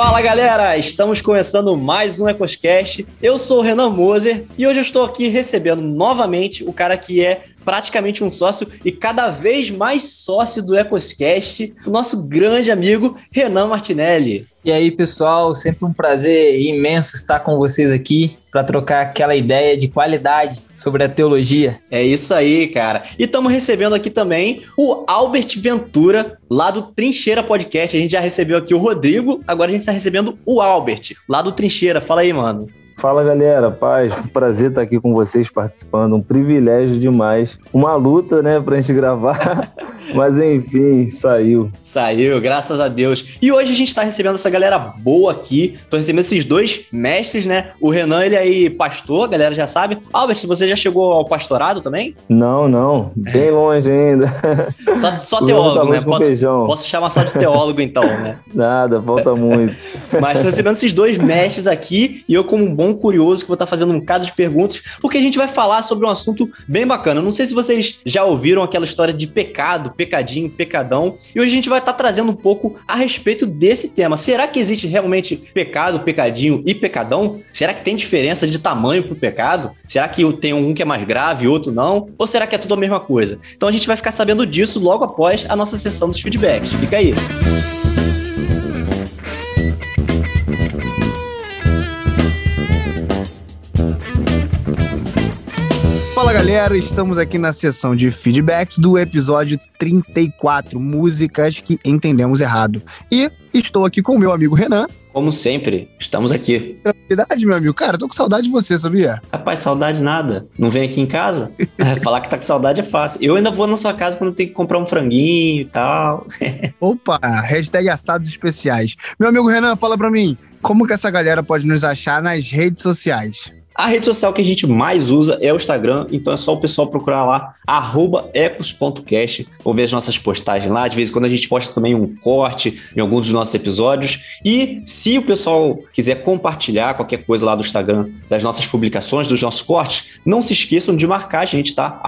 Fala galera, estamos começando mais um EcosCast. Eu sou o Renan Moser e hoje eu estou aqui recebendo novamente o cara que é praticamente um sócio e cada vez mais sócio do EcosCast, o nosso grande amigo Renan Martinelli. E aí, pessoal, sempre um prazer imenso estar com vocês aqui para trocar aquela ideia de qualidade sobre a teologia. É isso aí, cara. E estamos recebendo aqui também o Albert Ventura, lá do Trincheira Podcast. A gente já recebeu aqui o Rodrigo, agora a gente está recebendo o Albert, lá do Trincheira. Fala aí, mano. Fala galera, paz, prazer estar aqui com vocês participando, um privilégio demais. Uma luta, né, pra gente gravar, mas enfim, saiu. Saiu, graças a Deus. E hoje a gente tá recebendo essa galera boa aqui. Tô recebendo esses dois mestres, né? O Renan, ele aí pastor, a galera já sabe. Albert, você já chegou ao pastorado também? Não, não, bem longe ainda. Só, só teólogo, né? Posso, posso chamar só de teólogo então, né? Nada, falta muito. Mas tô recebendo esses dois mestres aqui e eu como um bom tão curioso que vou estar fazendo um bocado de perguntas, porque a gente vai falar sobre um assunto bem bacana. Não sei se vocês já ouviram aquela história de pecado, pecadinho, pecadão, e hoje a gente vai estar trazendo um pouco a respeito desse tema. Será que existe realmente pecado, pecadinho e pecadão? Será que tem diferença de tamanho pro pecado? Será que tem um que é mais grave e outro não? Ou será que é tudo a mesma coisa? Então a gente vai ficar sabendo disso logo após a nossa sessão dos feedbacks. Fica aí. Fala galera, estamos aqui na sessão de feedbacks do episódio 34, músicas que entendemos errado. E estou aqui com o meu amigo Renan. Como sempre, estamos aqui. Verdade, meu amigo. Cara, tô com saudade de você, sabia? Rapaz, saudade nada. Não vem aqui em casa? Falar que tá com saudade é fácil. Eu ainda vou na sua casa quando tem que comprar um franguinho e tal. Opa, hashtag assados especiais. Meu amigo Renan, fala pra mim, como que essa galera pode nos achar nas redes sociais? A rede social que a gente mais usa é o Instagram, então é só o pessoal procurar lá, ecos.cast, ou ver as nossas postagens lá. De vez em quando a gente posta também um corte em alguns dos nossos episódios. E se o pessoal quiser compartilhar qualquer coisa lá do Instagram, das nossas publicações, dos nossos cortes, não se esqueçam de marcar a gente, tá?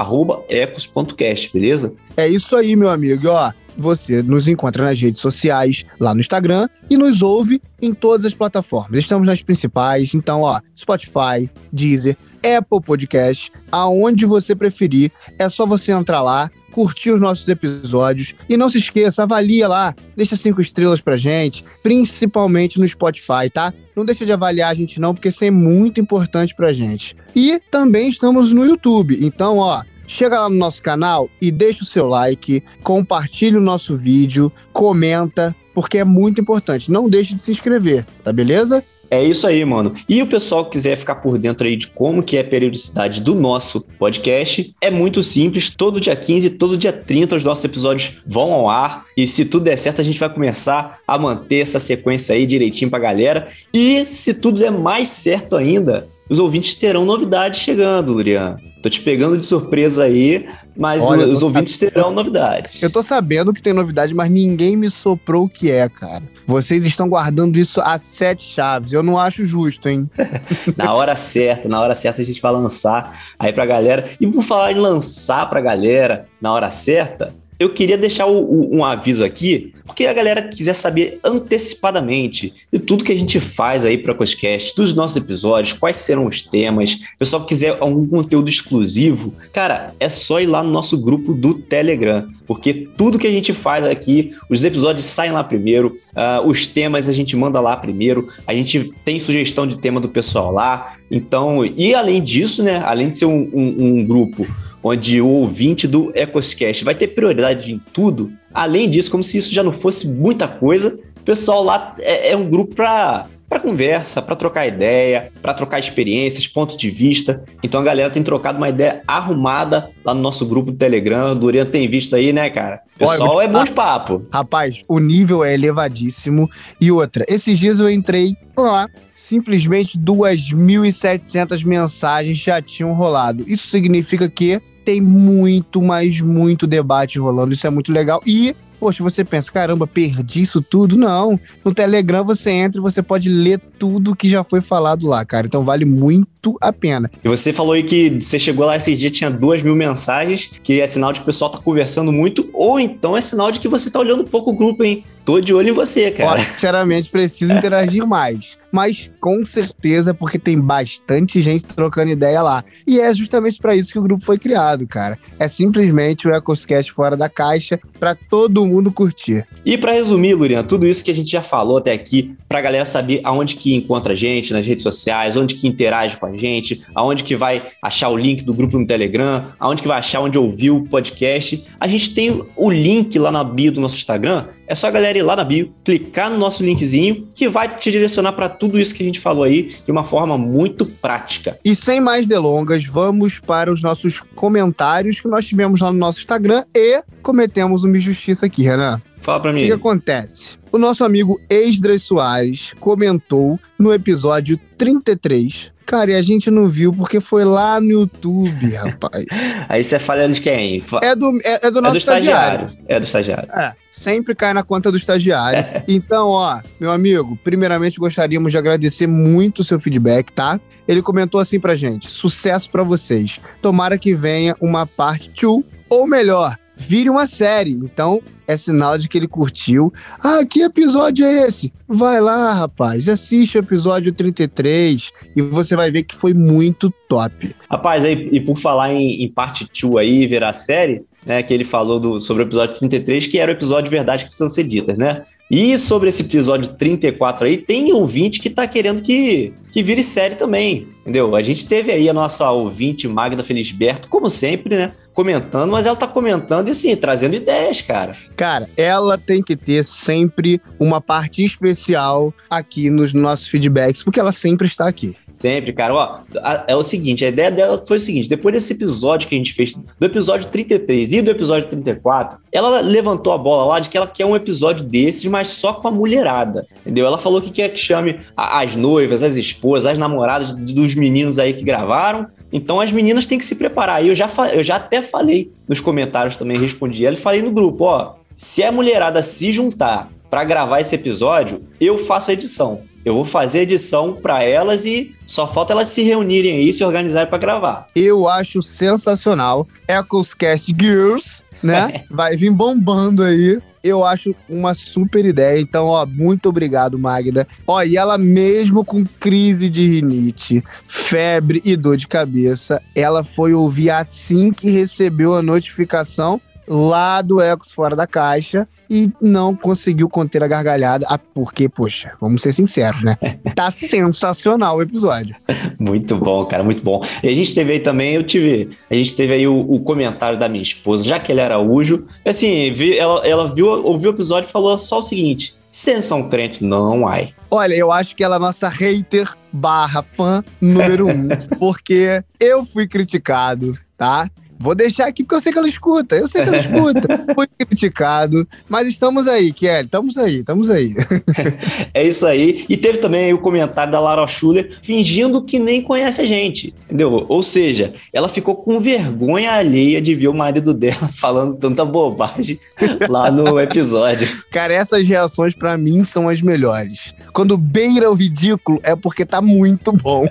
ecos.cast, beleza? É isso aí, meu amigo. Ó, você nos encontra nas redes sociais, lá no Instagram e nos ouve em todas as plataformas. Estamos nas principais, então, ó, Spotify, Deezer, Apple Podcast, aonde você preferir, é só você entrar lá, curtir os nossos episódios e não se esqueça, avalia lá, deixa cinco estrelas pra gente, principalmente no Spotify, tá? Não deixa de avaliar a gente não, porque isso é muito importante pra gente. E também estamos no YouTube, então, ó, Chega lá no nosso canal e deixa o seu like, compartilhe o nosso vídeo, comenta, porque é muito importante. Não deixe de se inscrever, tá beleza? É isso aí, mano. E o pessoal que quiser ficar por dentro aí de como que é a periodicidade do nosso podcast, é muito simples. Todo dia 15, todo dia 30 os nossos episódios vão ao ar. E se tudo der certo, a gente vai começar a manter essa sequência aí direitinho pra galera. E se tudo der mais certo ainda, os ouvintes terão novidades chegando, Lurian. Tô te pegando de surpresa aí, mas Olha, os ouvintes sabendo, terão novidades. Eu tô sabendo que tem novidade, mas ninguém me soprou o que é, cara. Vocês estão guardando isso a sete chaves. Eu não acho justo, hein? na hora certa, na hora certa a gente vai lançar aí pra galera. E por falar em lançar pra galera na hora certa, eu queria deixar o, o, um aviso aqui, porque a galera quiser saber antecipadamente de tudo que a gente faz aí para o Coscast, dos nossos episódios, quais serão os temas, o pessoal quiser algum conteúdo exclusivo, cara, é só ir lá no nosso grupo do Telegram, porque tudo que a gente faz aqui, os episódios saem lá primeiro, uh, os temas a gente manda lá primeiro, a gente tem sugestão de tema do pessoal lá, então, e além disso, né, além de ser um, um, um grupo onde o ouvinte do EcosCast vai ter prioridade em tudo. Além disso, como se isso já não fosse muita coisa, o pessoal lá é, é um grupo para para conversa, para trocar ideia, para trocar experiências, ponto de vista. Então a galera tem trocado uma ideia arrumada lá no nosso grupo do Telegram. O Dorian tem visto aí, né, cara? O pessoal Olha, é bom de papo. Rapaz, o nível é elevadíssimo. E outra, esses dias eu entrei lá, simplesmente 2.700 mensagens já tinham rolado. Isso significa que tem muito, mas muito debate rolando. Isso é muito legal. E Poxa, você pensa, caramba, perdi isso tudo? Não. No Telegram você entra e você pode ler tudo que já foi falado lá, cara. Então vale muito a pena. E você falou aí que você chegou lá esse dia, tinha duas mil mensagens, que é sinal de que o pessoal tá conversando muito, ou então é sinal de que você tá olhando pouco o grupo, hein? Tô de olho em você, cara. Sinceramente, preciso interagir mais. Mas com certeza, porque tem bastante gente trocando ideia lá. E é justamente para isso que o grupo foi criado, cara. É simplesmente o EcosCast fora da caixa para todo mundo curtir. E para resumir, Lurian, tudo isso que a gente já falou até aqui, pra galera saber aonde que encontra a gente nas redes sociais, onde que interage com a gente, aonde que vai achar o link do grupo no Telegram, aonde que vai achar onde ouviu o podcast. A gente tem o link lá na bio do nosso Instagram. É só a galera ir lá na bio, clicar no nosso linkzinho, que vai te direcionar para tudo isso que a gente falou aí de uma forma muito prática. E sem mais delongas, vamos para os nossos comentários que nós tivemos lá no nosso Instagram e cometemos uma injustiça aqui, Renan. Fala pra O mim. que, que acontece? O nosso amigo Esdras Soares comentou no episódio 33. Cara, e a gente não viu porque foi lá no YouTube, rapaz. Aí você falha de quem? É do, é, é do É nosso do estagiário. estagiário. É do estagiário. É, sempre cai na conta do estagiário. Então, ó, meu amigo, primeiramente gostaríamos de agradecer muito o seu feedback, tá? Ele comentou assim pra gente: sucesso pra vocês. Tomara que venha uma parte 2, ou melhor, vire uma série. Então, é sinal de que ele curtiu. Ah, que episódio é esse? Vai lá, rapaz, assiste o episódio 33 e você vai ver que foi muito top. Rapaz, aí, e por falar em, em parte 2 aí, virar série, né, que ele falou do, sobre o episódio 33, que era o episódio Verdade que precisam ser ditas, né? E sobre esse episódio 34 aí, tem ouvinte que tá querendo que, que vire série também, entendeu? A gente teve aí a nossa ouvinte Magda Felisberto, como sempre, né? Comentando, mas ela tá comentando e assim, trazendo ideias, cara. Cara, ela tem que ter sempre uma parte especial aqui nos nossos feedbacks, porque ela sempre está aqui. Sempre, cara. Ó, a- é o seguinte, a ideia dela foi o seguinte: depois desse episódio que a gente fez, do episódio 33 e do episódio 34, ela levantou a bola lá de que ela quer um episódio desses, mas só com a mulherada. Entendeu? Ela falou que quer que chame a- as noivas, as esposas, as namoradas dos meninos aí que gravaram. Então as meninas têm que se preparar. E eu já, eu já até falei nos comentários também, respondi ela e falei no grupo: ó, se a mulherada se juntar pra gravar esse episódio, eu faço a edição. Eu vou fazer edição pra elas e só falta elas se reunirem aí e se organizarem pra gravar. Eu acho sensacional. Ecoscast Girls, né? Vai vir bombando aí. Eu acho uma super ideia. Então, ó, muito obrigado, Magda. Ó, e ela mesmo com crise de rinite, febre e dor de cabeça, ela foi ouvir assim que recebeu a notificação lá do Ecos Fora da Caixa e não conseguiu conter a gargalhada. Ah, porque, poxa, vamos ser sinceros, né? Tá sensacional o episódio. Muito bom, cara, muito bom. E a gente teve aí também, eu tive, a gente teve aí o, o comentário da minha esposa, Jaqueline Araújo. Assim, vi- ela, ela viu, ouviu o episódio e falou só o seguinte: vocês são crente? Não, ai. Olha, eu acho que ela é a nossa hater barra fã número um, porque eu fui criticado, tá? Vou deixar aqui porque eu sei que ela escuta, eu sei que ela escuta. Fui criticado, mas estamos aí, Kelly, estamos aí, estamos aí. É isso aí. E teve também aí o comentário da Lara Schuller fingindo que nem conhece a gente, entendeu? Ou seja, ela ficou com vergonha alheia de ver o marido dela falando tanta bobagem lá no episódio. Cara, essas reações pra mim são as melhores. Quando beira o ridículo é porque tá muito bom.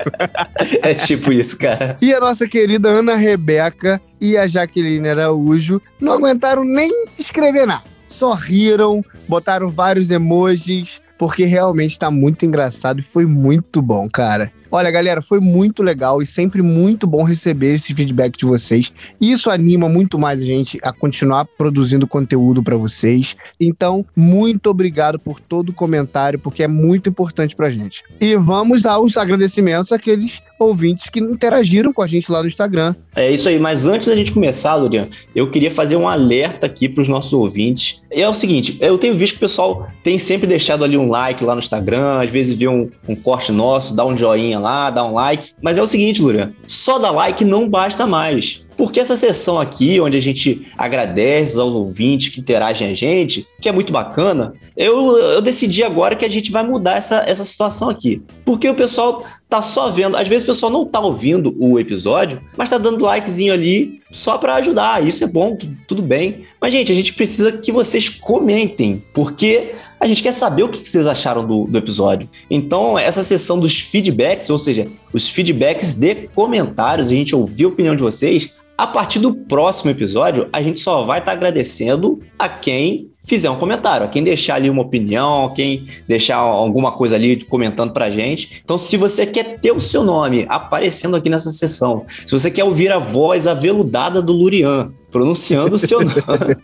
É tipo isso, cara. E a nossa querida Ana Rebeca e a Jaqueline Araújo não aguentaram nem escrever nada. Só riram, botaram vários emojis, porque realmente tá muito engraçado e foi muito bom, cara. Olha, galera, foi muito legal e sempre muito bom receber esse feedback de vocês. Isso anima muito mais a gente a continuar produzindo conteúdo pra vocês. Então, muito obrigado por todo o comentário, porque é muito importante pra gente. E vamos aos agradecimentos àqueles ouvintes que interagiram com a gente lá no Instagram. É isso aí, mas antes da gente começar, Lurian, eu queria fazer um alerta aqui para os nossos ouvintes. É o seguinte, eu tenho visto que o pessoal tem sempre deixado ali um like lá no Instagram, às vezes vê um, um corte nosso, dá um joinha lá, dá um like. Mas é o seguinte, Lurian, só dar like não basta mais. Porque essa sessão aqui, onde a gente agradece aos ouvintes que interagem a gente, que é muito bacana, eu, eu decidi agora que a gente vai mudar essa, essa situação aqui. Porque o pessoal tá só vendo, às vezes o pessoal não tá ouvindo o episódio, mas tá dando likezinho ali só para ajudar. Isso é bom, tu- tudo bem. Mas, gente, a gente precisa que vocês comentem, porque a gente quer saber o que que vocês acharam do, do episódio. Então, essa sessão dos feedbacks, ou seja, os feedbacks de comentários, a gente ouvir a opinião de vocês, A partir do próximo episódio, a gente só vai estar tá agradecendo a quem fizer um comentário, a quem deixar ali uma opinião, quem deixar alguma coisa ali comentando pra gente. Então, se você quer ter o seu nome aparecendo aqui nessa sessão, se você quer ouvir a voz aveludada do Lurian pronunciando o seu nome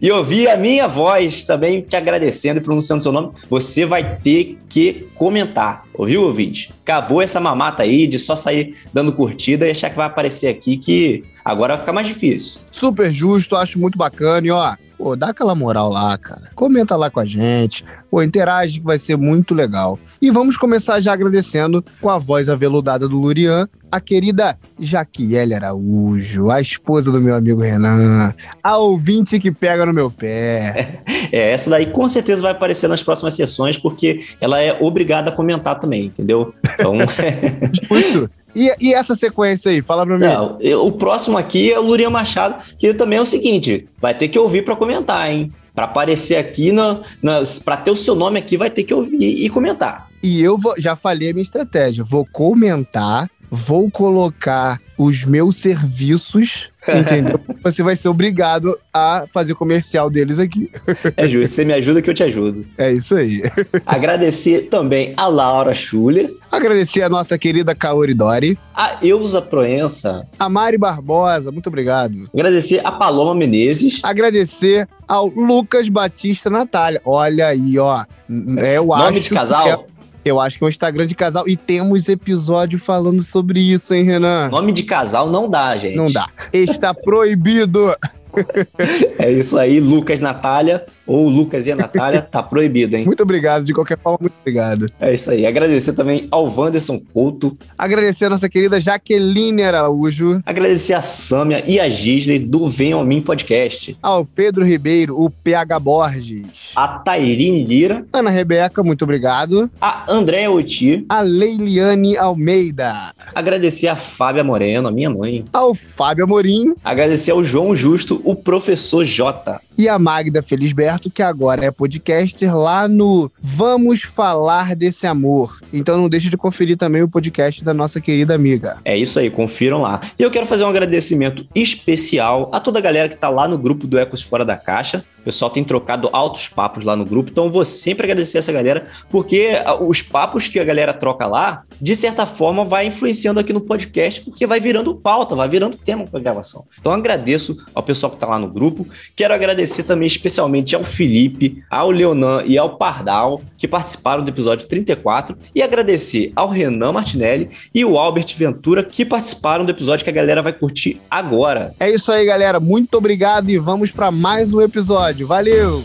e ouvir a minha voz também te agradecendo e pronunciando seu nome, você vai ter que comentar. Ouviu, ouvinte? Acabou essa mamata aí de só sair dando curtida e achar que vai aparecer aqui que agora vai ficar mais difícil. Super justo, acho muito bacana e ó, Pô, dá aquela moral lá, cara. Comenta lá com a gente. Pô, interage que vai ser muito legal. E vamos começar já agradecendo com a voz aveludada do Lurian, a querida Jaquiele Araújo, a esposa do meu amigo Renan, a ouvinte que pega no meu pé. É, essa daí com certeza vai aparecer nas próximas sessões, porque ela é obrigada a comentar também, entendeu? Então. Justo. E, e, essa sequência aí? Fala pra mim. Não, o próximo aqui é o Lurian Machado, que também é o seguinte: vai ter que ouvir para comentar, hein? Para aparecer aqui, para ter o seu nome aqui, vai ter que ouvir e comentar. E eu vou, já falei a minha estratégia: vou comentar, vou colocar os meus serviços, entendeu? Você vai ser obrigado a fazer comercial deles aqui. É justo, você me ajuda que eu te ajudo. É isso aí. Agradecer também a Laura Schuller. Agradecer a nossa querida Kaori Dori. A Eusa Proença. A Mari Barbosa, muito obrigado. Agradecer a Paloma Menezes. Agradecer ao Lucas Batista Natália. Olha aí, ó. É, eu Nome de casal? Eu acho que é um Instagram de casal. E temos episódio falando sobre isso, hein, Renan? Nome de casal não dá, gente. Não dá. Está proibido. é isso aí, Lucas Natália ou Lucas e a Natália, tá proibido, hein? Muito obrigado, de qualquer forma, muito obrigado. É isso aí. Agradecer também ao Wanderson Couto. Agradecer a nossa querida Jaqueline Araújo. Agradecer a Sâmia e a Gisley do Venham a Mim Podcast. Ao Pedro Ribeiro, o PH Borges. A Tairine Lira. Ana Rebeca, muito obrigado. A Andréa Oti. A Leiliane Almeida. Agradecer a Fábia Moreno, a minha mãe. Ao Fábio Amorim. Agradecer ao João Justo, o professor J. E a Magda Felisberto que agora é podcaster lá no Vamos Falar Desse Amor. Então não deixe de conferir também o podcast da nossa querida amiga. É isso aí, confiram lá. E eu quero fazer um agradecimento especial a toda a galera que tá lá no grupo do Ecos Fora da Caixa pessoal tem trocado altos papos lá no grupo, então vou sempre agradecer essa galera, porque os papos que a galera troca lá, de certa forma, vai influenciando aqui no podcast, porque vai virando pauta, vai virando tema para gravação. Então agradeço ao pessoal que está lá no grupo. Quero agradecer também especialmente ao Felipe, ao Leonan e ao Pardal, que participaram do episódio 34, e agradecer ao Renan Martinelli e o Albert Ventura, que participaram do episódio que a galera vai curtir agora. É isso aí, galera. Muito obrigado e vamos para mais um episódio episódio. Valeu!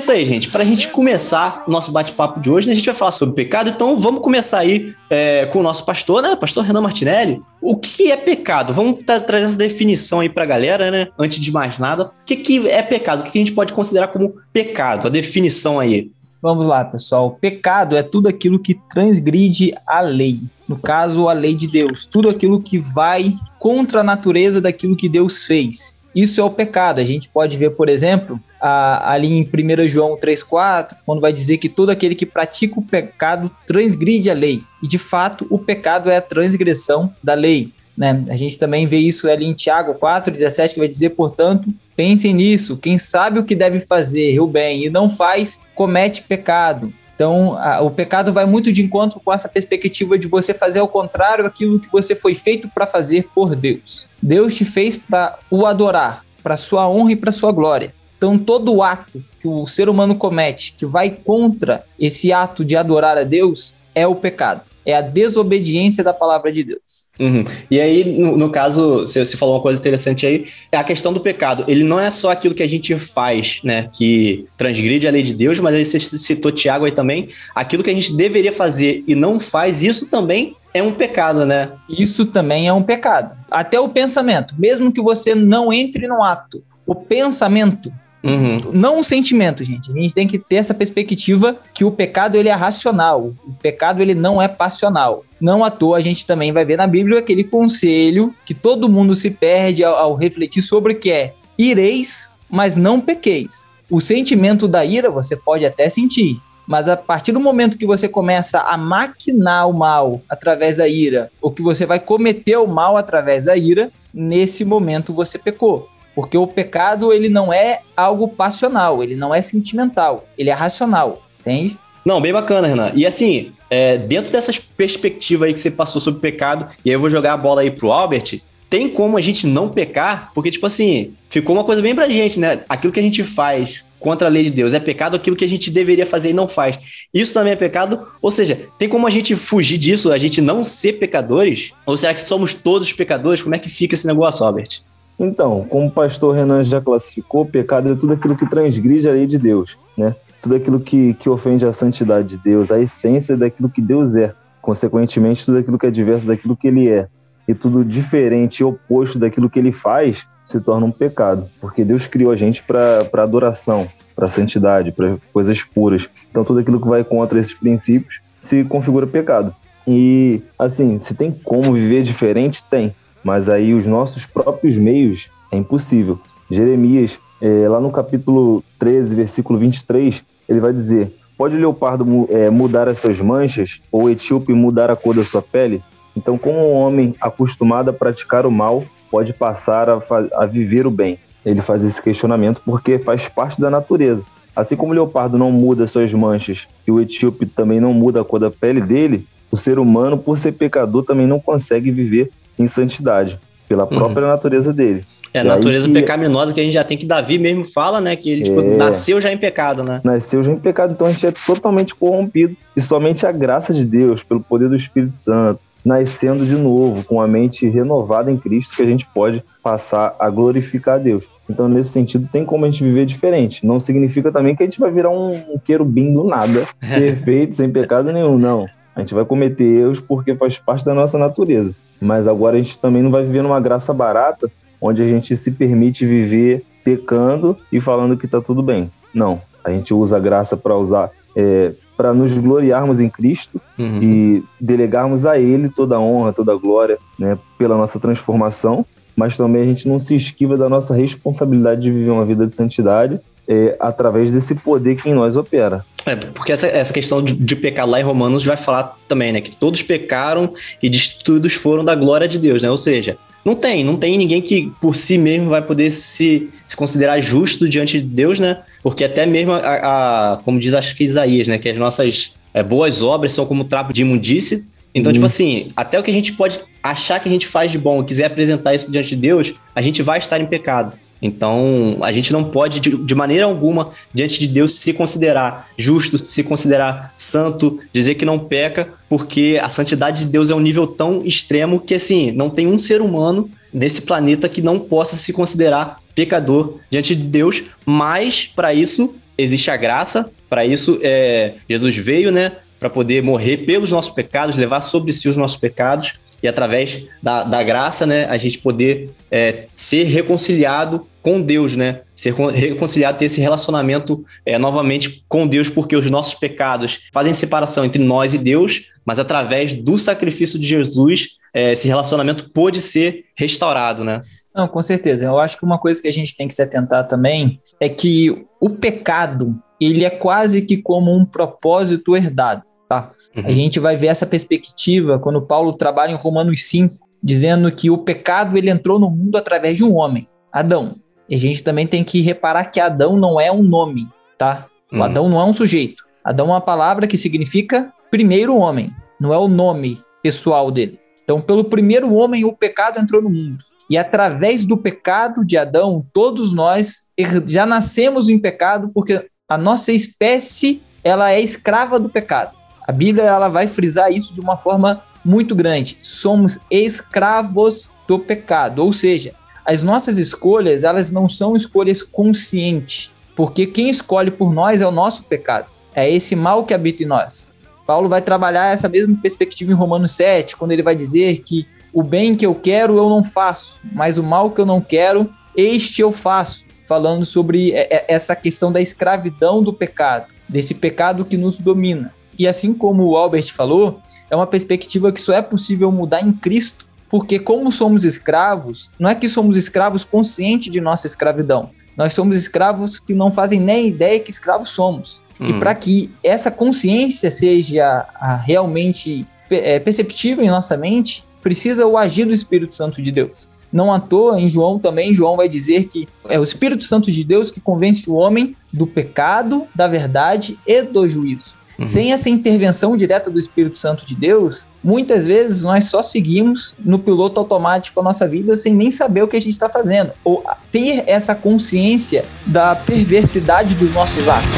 Isso aí, gente. Para a gente começar o nosso bate-papo de hoje, né, a gente vai falar sobre pecado. Então vamos começar aí é, com o nosso pastor, né? Pastor Renan Martinelli. O que é pecado? Vamos tra trazer essa definição aí para a galera, né? Antes de mais nada. O que, que é pecado? O que a gente pode considerar como pecado? A definição aí. Vamos lá, pessoal. Pecado é tudo aquilo que transgride a lei. No caso, a lei de Deus. Tudo aquilo que vai contra a natureza daquilo que Deus fez. Isso é o pecado. A gente pode ver, por exemplo, a, ali em 1 João 3,4, quando vai dizer que todo aquele que pratica o pecado transgride a lei. E de fato, o pecado é a transgressão da lei. Né? A gente também vê isso ali em Tiago 4,17, que vai dizer, portanto, pensem nisso, quem sabe o que deve fazer, o bem, e não faz, comete pecado. Então, a, o pecado vai muito de encontro com essa perspectiva de você fazer ao contrário aquilo que você foi feito para fazer por Deus. Deus te fez para o adorar, para sua honra e para sua glória. Então, todo ato que o ser humano comete que vai contra esse ato de adorar a Deus é o pecado. É a desobediência da palavra de Deus. Uhum. E aí, no, no caso, você, você, falou uma coisa interessante aí, é a questão do pecado. Ele não é só aquilo que a gente faz, né, que transgride a lei de Deus, mas aí você citou Tiago aí também, aquilo que a gente deveria fazer e não faz, isso também é um pecado, né? Isso também é um pecado. Até o pensamento, mesmo que você não entre no ato, o pensamento Uhum. Não o sentimento, gente. A gente tem que ter essa perspectiva que o pecado ele é racional. O pecado ele não é passional. Não à toa a gente também vai ver na Bíblia aquele conselho que todo mundo se perde ao, ao refletir sobre que é ireis, mas não pequeis. O sentimento da ira você pode até sentir, mas a partir do momento que você começa a maquinar o mal através da ira, ou que você vai cometer o mal através da ira, nesse momento você pecou. Porque o pecado, ele não é algo passional, ele não é sentimental, ele é racional, entende? Não, bem bacana, Renan. E assim, é, dentro dessas perspectivas aí que você passou sobre pecado, e aí eu vou jogar a bola aí pro Albert, tem como a gente não pecar? Porque, tipo assim, ficou uma coisa bem pra gente, né? Aquilo que a gente faz contra a lei de Deus é pecado, aquilo que a gente deveria fazer e não faz. Isso também é pecado? Ou seja, tem como a gente fugir disso, a gente não ser pecadores? Ou será que somos todos pecadores? Como é que fica esse negócio, Albert? Então, como o pastor Renan já classificou, pecado é tudo aquilo que transgride a lei de Deus, né? Tudo aquilo que, que ofende a santidade de Deus, a essência daquilo que Deus é. Consequentemente, tudo aquilo que é diverso daquilo que ele é. E tudo diferente e oposto daquilo que ele faz se torna um pecado. Porque Deus criou a gente para adoração, para santidade, para coisas puras. Então, tudo aquilo que vai contra esses princípios se configura pecado. E, assim, se tem como viver diferente, tem mas aí os nossos próprios meios é impossível. Jeremias, é, lá no capítulo 13, versículo 23, ele vai dizer: Pode o leopardo é, mudar as suas manchas, ou o etíope mudar a cor da sua pele? Então, como um homem acostumado a praticar o mal pode passar a, a viver o bem? Ele faz esse questionamento porque faz parte da natureza. Assim como o leopardo não muda suas manchas e o etíope também não muda a cor da pele dele, o ser humano, por ser pecador, também não consegue viver em santidade, pela uhum. própria uhum. natureza dele. É, a natureza que... pecaminosa que a gente já tem que Davi mesmo fala, né? Que ele tipo, é... nasceu já em pecado, né? Nasceu já em pecado, então a gente é totalmente corrompido. E somente a graça de Deus, pelo poder do Espírito Santo, nascendo de novo, com a mente renovada em Cristo, que a gente pode passar a glorificar a Deus. Então, nesse sentido, tem como a gente viver diferente. Não significa também que a gente vai virar um querubim do nada, perfeito, sem pecado nenhum, não. A gente vai cometer erros porque faz parte da nossa natureza. Mas agora a gente também não vai viver numa graça barata, onde a gente se permite viver pecando e falando que está tudo bem. Não. A gente usa a graça para usar é, para nos gloriarmos em Cristo uhum. e delegarmos a Ele toda a honra, toda a glória, né, pela nossa transformação, mas também a gente não se esquiva da nossa responsabilidade de viver uma vida de santidade é, através desse poder que em nós opera. É, porque essa, essa questão de, de pecar lá em Romanos vai falar também, né? Que todos pecaram e destituídos foram da glória de Deus, né? Ou seja, não tem, não tem ninguém que por si mesmo vai poder se, se considerar justo diante de Deus, né? Porque até mesmo, a, a como diz acho que Isaías, né? Que as nossas é, boas obras são como trapo de imundície. Então, tipo uhum. assim, até o que a gente pode achar que a gente faz de bom, quiser apresentar isso diante de Deus, a gente vai estar em pecado. Então, a gente não pode, de, de, maneira alguma, diante de Deus, se considerar justo, se considerar santo, dizer que não peca, porque a santidade de Deus é um nível tão extremo que, assim, não tem um ser humano nesse planeta que não possa se considerar pecador diante de Deus, mas, para isso, existe a graça, para isso, é, Jesus veio, né, para poder morrer pelos nossos pecados, levar sobre si os nossos pecados, e através da, da graça, né, a gente poder é, ser reconciliado com Deus, né? Ser reconciliado, ter esse relacionamento é, novamente com Deus, porque os nossos pecados fazem separação entre nós e Deus, mas através do sacrifício de Jesus, é, esse relacionamento pôde ser restaurado, né? Não, com certeza. Eu acho que uma coisa que a gente tem que se atentar também é que o pecado, ele é quase que como um propósito herdado, tá? Uhum. A gente vai ver essa perspectiva quando Paulo trabalha em Romanos 5, dizendo que o pecado ele entrou no mundo através de um homem, Adão. E a gente também tem que reparar que Adão não é um nome, tá? O uhum. Adão não é um sujeito. Adão é uma palavra que significa primeiro homem, não é o nome pessoal dele. Então, pelo primeiro homem, o pecado entrou no mundo. E através do pecado de Adão, todos nós já nascemos em pecado, porque a nossa espécie ela é escrava do pecado. A Bíblia ela vai frisar isso de uma forma muito grande. Somos escravos do pecado, ou seja, as nossas escolhas, elas não são escolhas conscientes, porque quem escolhe por nós é o nosso pecado. É esse mal que habita em nós. Paulo vai trabalhar essa mesma perspectiva em Romanos 7, quando ele vai dizer que o bem que eu quero eu não faço, mas o mal que eu não quero, este eu faço, falando sobre essa questão da escravidão do pecado, desse pecado que nos domina. E assim como o Albert falou, é uma perspectiva que só é possível mudar em Cristo, porque como somos escravos, não é que somos escravos conscientes de nossa escravidão. Nós somos escravos que não fazem nem ideia que escravos somos. Uhum. E para que essa consciência seja a, realmente é, perceptível em nossa mente, precisa o agir do Espírito Santo de Deus. Não à toa, em João também, João vai dizer que é o Espírito Santo de Deus que convence o homem do pecado, da verdade e do juízo. Uhum. Sem essa intervenção direta do Espírito Santo de Deus, muitas vezes nós só seguimos no piloto automático a nossa vida sem nem saber o que a gente está fazendo, ou ter essa consciência da perversidade dos nossos atos.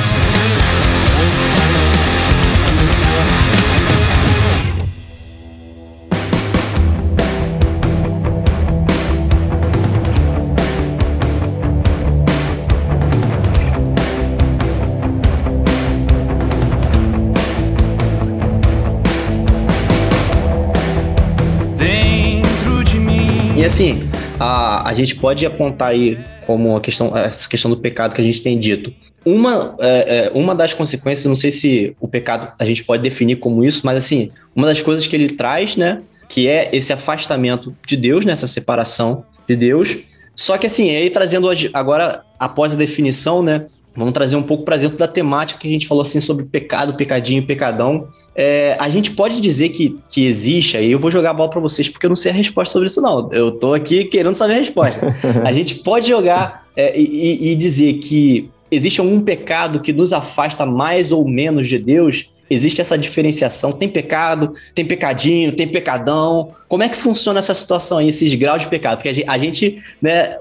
A, a gente pode apontar aí como a questão, essa questão do pecado que a gente tem dito. Uma, é, é, uma das consequências, não sei se o pecado a gente pode definir como isso, mas assim, uma das coisas que ele traz, né, que é esse afastamento de Deus, nessa né, separação de Deus. Só que assim, aí trazendo agora, após a definição, né, Vamos trazer um pouco para dentro da temática que a gente falou assim sobre pecado, pecadinho, pecadão. É, a gente pode dizer que, que existe, aí eu vou jogar a bola para vocês porque eu não sei a resposta sobre isso, não. Eu tô aqui querendo saber a resposta. a gente pode jogar é, e, e dizer que existe algum pecado que nos afasta mais ou menos de Deus existe essa diferenciação? Tem pecado, tem pecadinho, tem pecadão. Como é que funciona essa situação aí, esses graus de pecado? Porque a gente, né,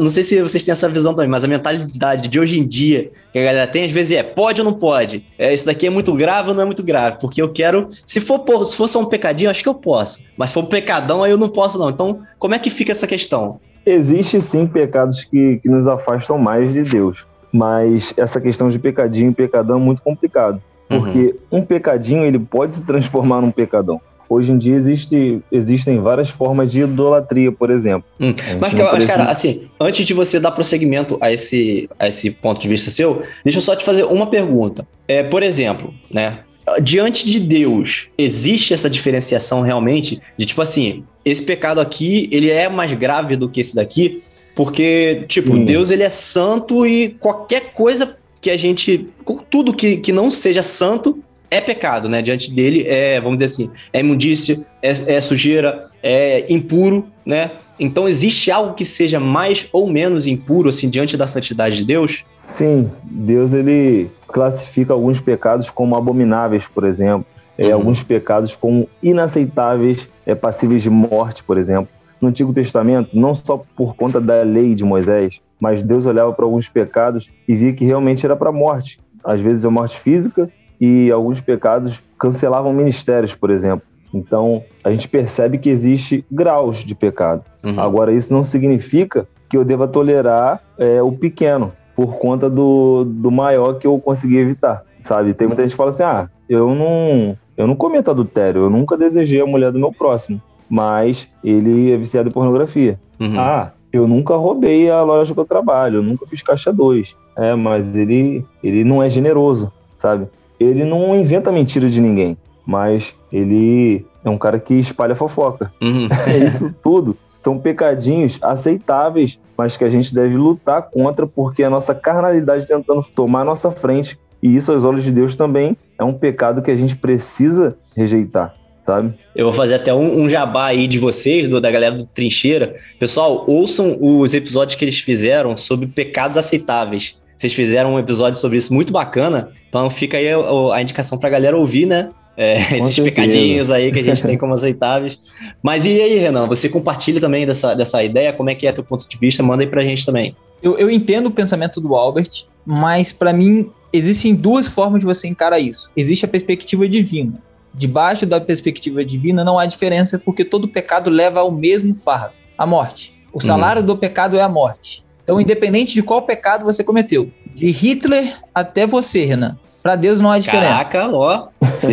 não sei se vocês têm essa visão também, mas a mentalidade de hoje em dia que a galera tem, às vezes é pode ou não pode? É, isso daqui é muito grave ou não é muito grave? Porque eu quero, se for, se for só um pecadinho, acho que eu posso. Mas se for um pecadão, aí eu não posso não. Então, como é que fica essa questão? Existe sim pecados que, que nos afastam mais de Deus. Mas essa questão de pecadinho e pecadão é muito complicado. Porque uhum. um pecadinho ele pode se transformar num pecadão. Hoje em dia existe, existem várias formas de idolatria, por exemplo. Hum. Mas, mas, cara, assim, antes de você dar prosseguimento a esse, a esse ponto de vista seu, deixa eu só te fazer uma pergunta. É, por exemplo, né? Diante de Deus, existe essa diferenciação realmente de tipo assim, esse pecado aqui, ele é mais grave do que esse daqui? Porque, tipo, hum. Deus ele é santo e qualquer coisa que a gente. Tudo que, que não seja santo é pecado, né? Diante dele é, vamos dizer assim, é imundícia, é, é sujeira, é impuro, né? Então existe algo que seja mais ou menos impuro, assim, diante da santidade de Deus? Sim, Deus ele classifica alguns pecados como abomináveis, por exemplo. É, uhum. alguns pecados como inaceitáveis, é, passíveis de morte, por exemplo. No Antigo Testamento, não só por conta da lei de Moisés, mas Deus olhava para alguns pecados e via que realmente era para morte. Às vezes é morte física e alguns pecados cancelavam ministérios, por exemplo. Então, a gente percebe que existe graus de pecado. Uhum. Agora, isso não significa que eu deva tolerar é, o pequeno por conta do, do maior que eu consegui evitar, sabe? Tem muita gente que fala assim, ah, eu não, eu não cometo adultério, eu nunca desejei a mulher do meu próximo, mas ele é viciado em pornografia. Uhum. Ah, eu nunca roubei a loja que eu trabalho, eu nunca fiz caixa 2. É, mas ele, ele não é generoso, sabe? Ele não inventa mentira de ninguém, mas ele é um cara que espalha fofoca. Uhum. É isso tudo. São pecadinhos aceitáveis, mas que a gente deve lutar contra porque a nossa carnalidade tentando tomar a nossa frente. E isso, aos olhos de Deus, também é um pecado que a gente precisa rejeitar sabe? Eu vou fazer até um, um jabá aí de vocês, do, da galera do Trincheira. Pessoal, ouçam os episódios que eles fizeram sobre pecados aceitáveis. Vocês fizeram um episódio sobre isso muito bacana, então fica aí a, a indicação pra galera ouvir, né? É, esses certeza. pecadinhos aí que a gente tem como aceitáveis. Mas e aí, Renan? Você compartilha também dessa, dessa ideia? Como é que é teu ponto de vista? Manda aí pra gente também. Eu, eu entendo o pensamento do Albert, mas para mim existem duas formas de você encarar isso. Existe a perspectiva divina. Debaixo da perspectiva divina não há diferença, porque todo pecado leva ao mesmo fardo, a morte. O salário do pecado é a morte. Então, independente de qual pecado você cometeu, de Hitler até você, Renan, para Deus não há diferença. Caraca, ó.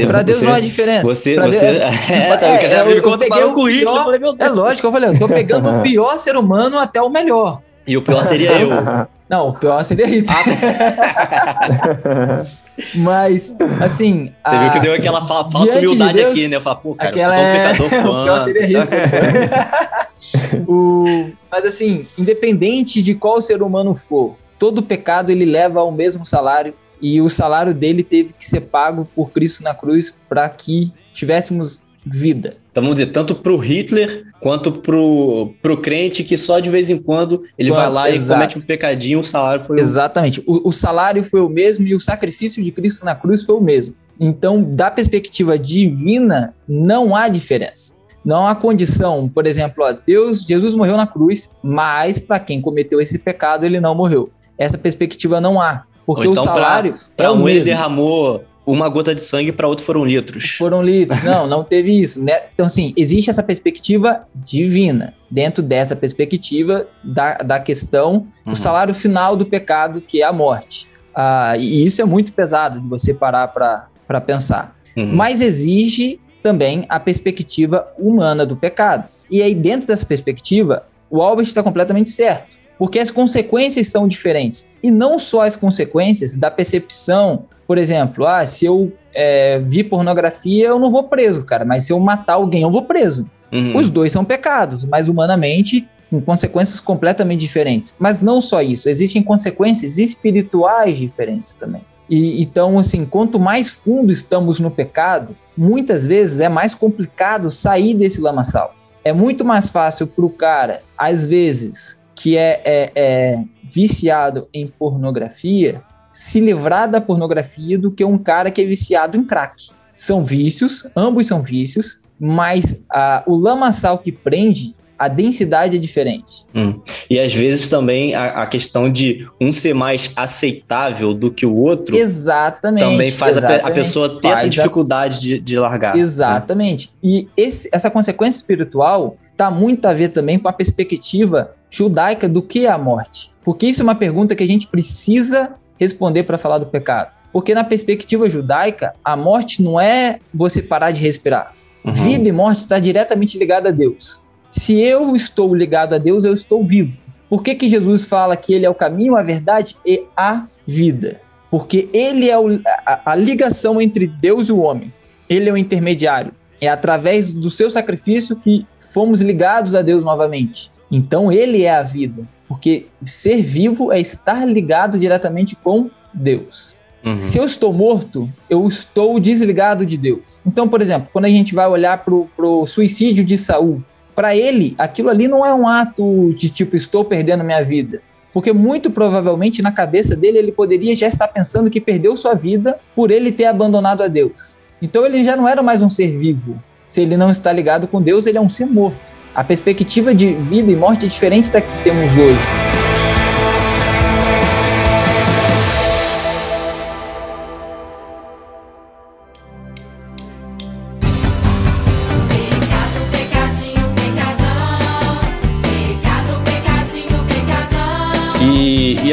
Para Deus não há diferença. Você, Pra você, Deus- é, tá, É, eu- eu peguei o pior- falei, meu É lógico, eu falei, eu tô pegando o pior ser humano até o melhor. E o pior seria eu. Não, o pior seria Hitler. Mas, assim. Ah, Você a- viu que deu aquela fa- falsa diante de humildade Deus, aqui, né? Eu falo, pô, cara, Aquela sou é. tão pecador, o pior seria Hitler. o... Mas, assim, independente de qual ser humano for, todo pecado ele leva ao mesmo salário. E o salário dele teve que ser pago por Cristo na cruz para que tivéssemos vida. Então vamos dizer, tanto pro Hitler quanto pro, pro crente que só de vez em quando ele Quando- vai lá e exato. comete um pecadinho, o salário foi o... Exatamente. O, salário foi o mesmo e o sacrifício de Cristo na cruz foi o mesmo. Então, da perspectiva divina, não há diferença. Não há condição, por exemplo, ó, Deus, Jesus morreu na cruz, mas para quem cometeu esse pecado, ele não morreu. Essa perspectiva não há, porque então, o salário Pra é o um ele mesmo. derramou uma gota de sangue, para outro foram litros. Foram litros. Não, não teve isso. Né? Então, assim, existe essa perspectiva divina. Dentro dessa perspectiva da, da questão, Uhum. o salário final do pecado, que é a morte. Ah, e isso é muito pesado de você parar para pensar. Uhum. Mas exige também a perspectiva humana do pecado. E aí, dentro dessa perspectiva, o Albert está completamente certo. Porque as consequências são diferentes. E não só as consequências da percepção, por exemplo, ah, se eu é, vi pornografia, eu não vou preso, cara. Mas se eu matar alguém, eu vou preso. Uhum. Os dois são pecados, mas humanamente com consequências completamente diferentes. Mas não só isso, existem consequências espirituais diferentes também. E então, assim, quanto mais fundo estamos no pecado, muitas vezes é mais complicado sair desse lamaçal. É muito mais fácil para o cara, às vezes, que é, é- é viciado em pornografia, se livrar da pornografia do que um cara que é viciado em crack. São vícios, ambos são vícios, mas ah, o lamaçal que prende, a densidade é diferente. E às vezes também a, a questão de um ser mais aceitável do que o outro Exatamente. também faz a pe- a, exatamente. pessoa ter Faz essa a- dificuldade de, de largar. né? Exatamente. E esse- essa consequência espiritual está muito a ver também com a perspectiva judaica do que é a morte. Porque isso é uma pergunta que a gente precisa responder para falar do pecado. Porque na perspectiva judaica, a morte não é você parar de respirar. Uhum. Vida e morte está diretamente ligada a Deus. Se eu estou ligado a Deus, eu estou vivo. Por que, que Jesus fala que ele é o caminho, a verdade e a vida? Porque ele é o- a, a ligação entre Deus e o homem. Ele é o intermediário. É através do seu sacrifício que fomos ligados a Deus novamente. Então ele é a vida. Porque ser vivo é estar ligado diretamente com Deus. Uhum. Se eu estou morto, eu estou desligado de Deus. Então, por exemplo, quando a gente vai olhar para o suicídio de Saul, para ele, aquilo ali não é um ato de tipo, estou perdendo minha vida. Porque muito provavelmente na cabeça dele ele poderia já estar pensando que perdeu sua vida por ele ter abandonado a Deus. Então ele já não era mais um ser vivo. Se ele não está ligado com Deus, ele é um ser morto. A perspectiva de vida e morte é diferente da que temos hoje.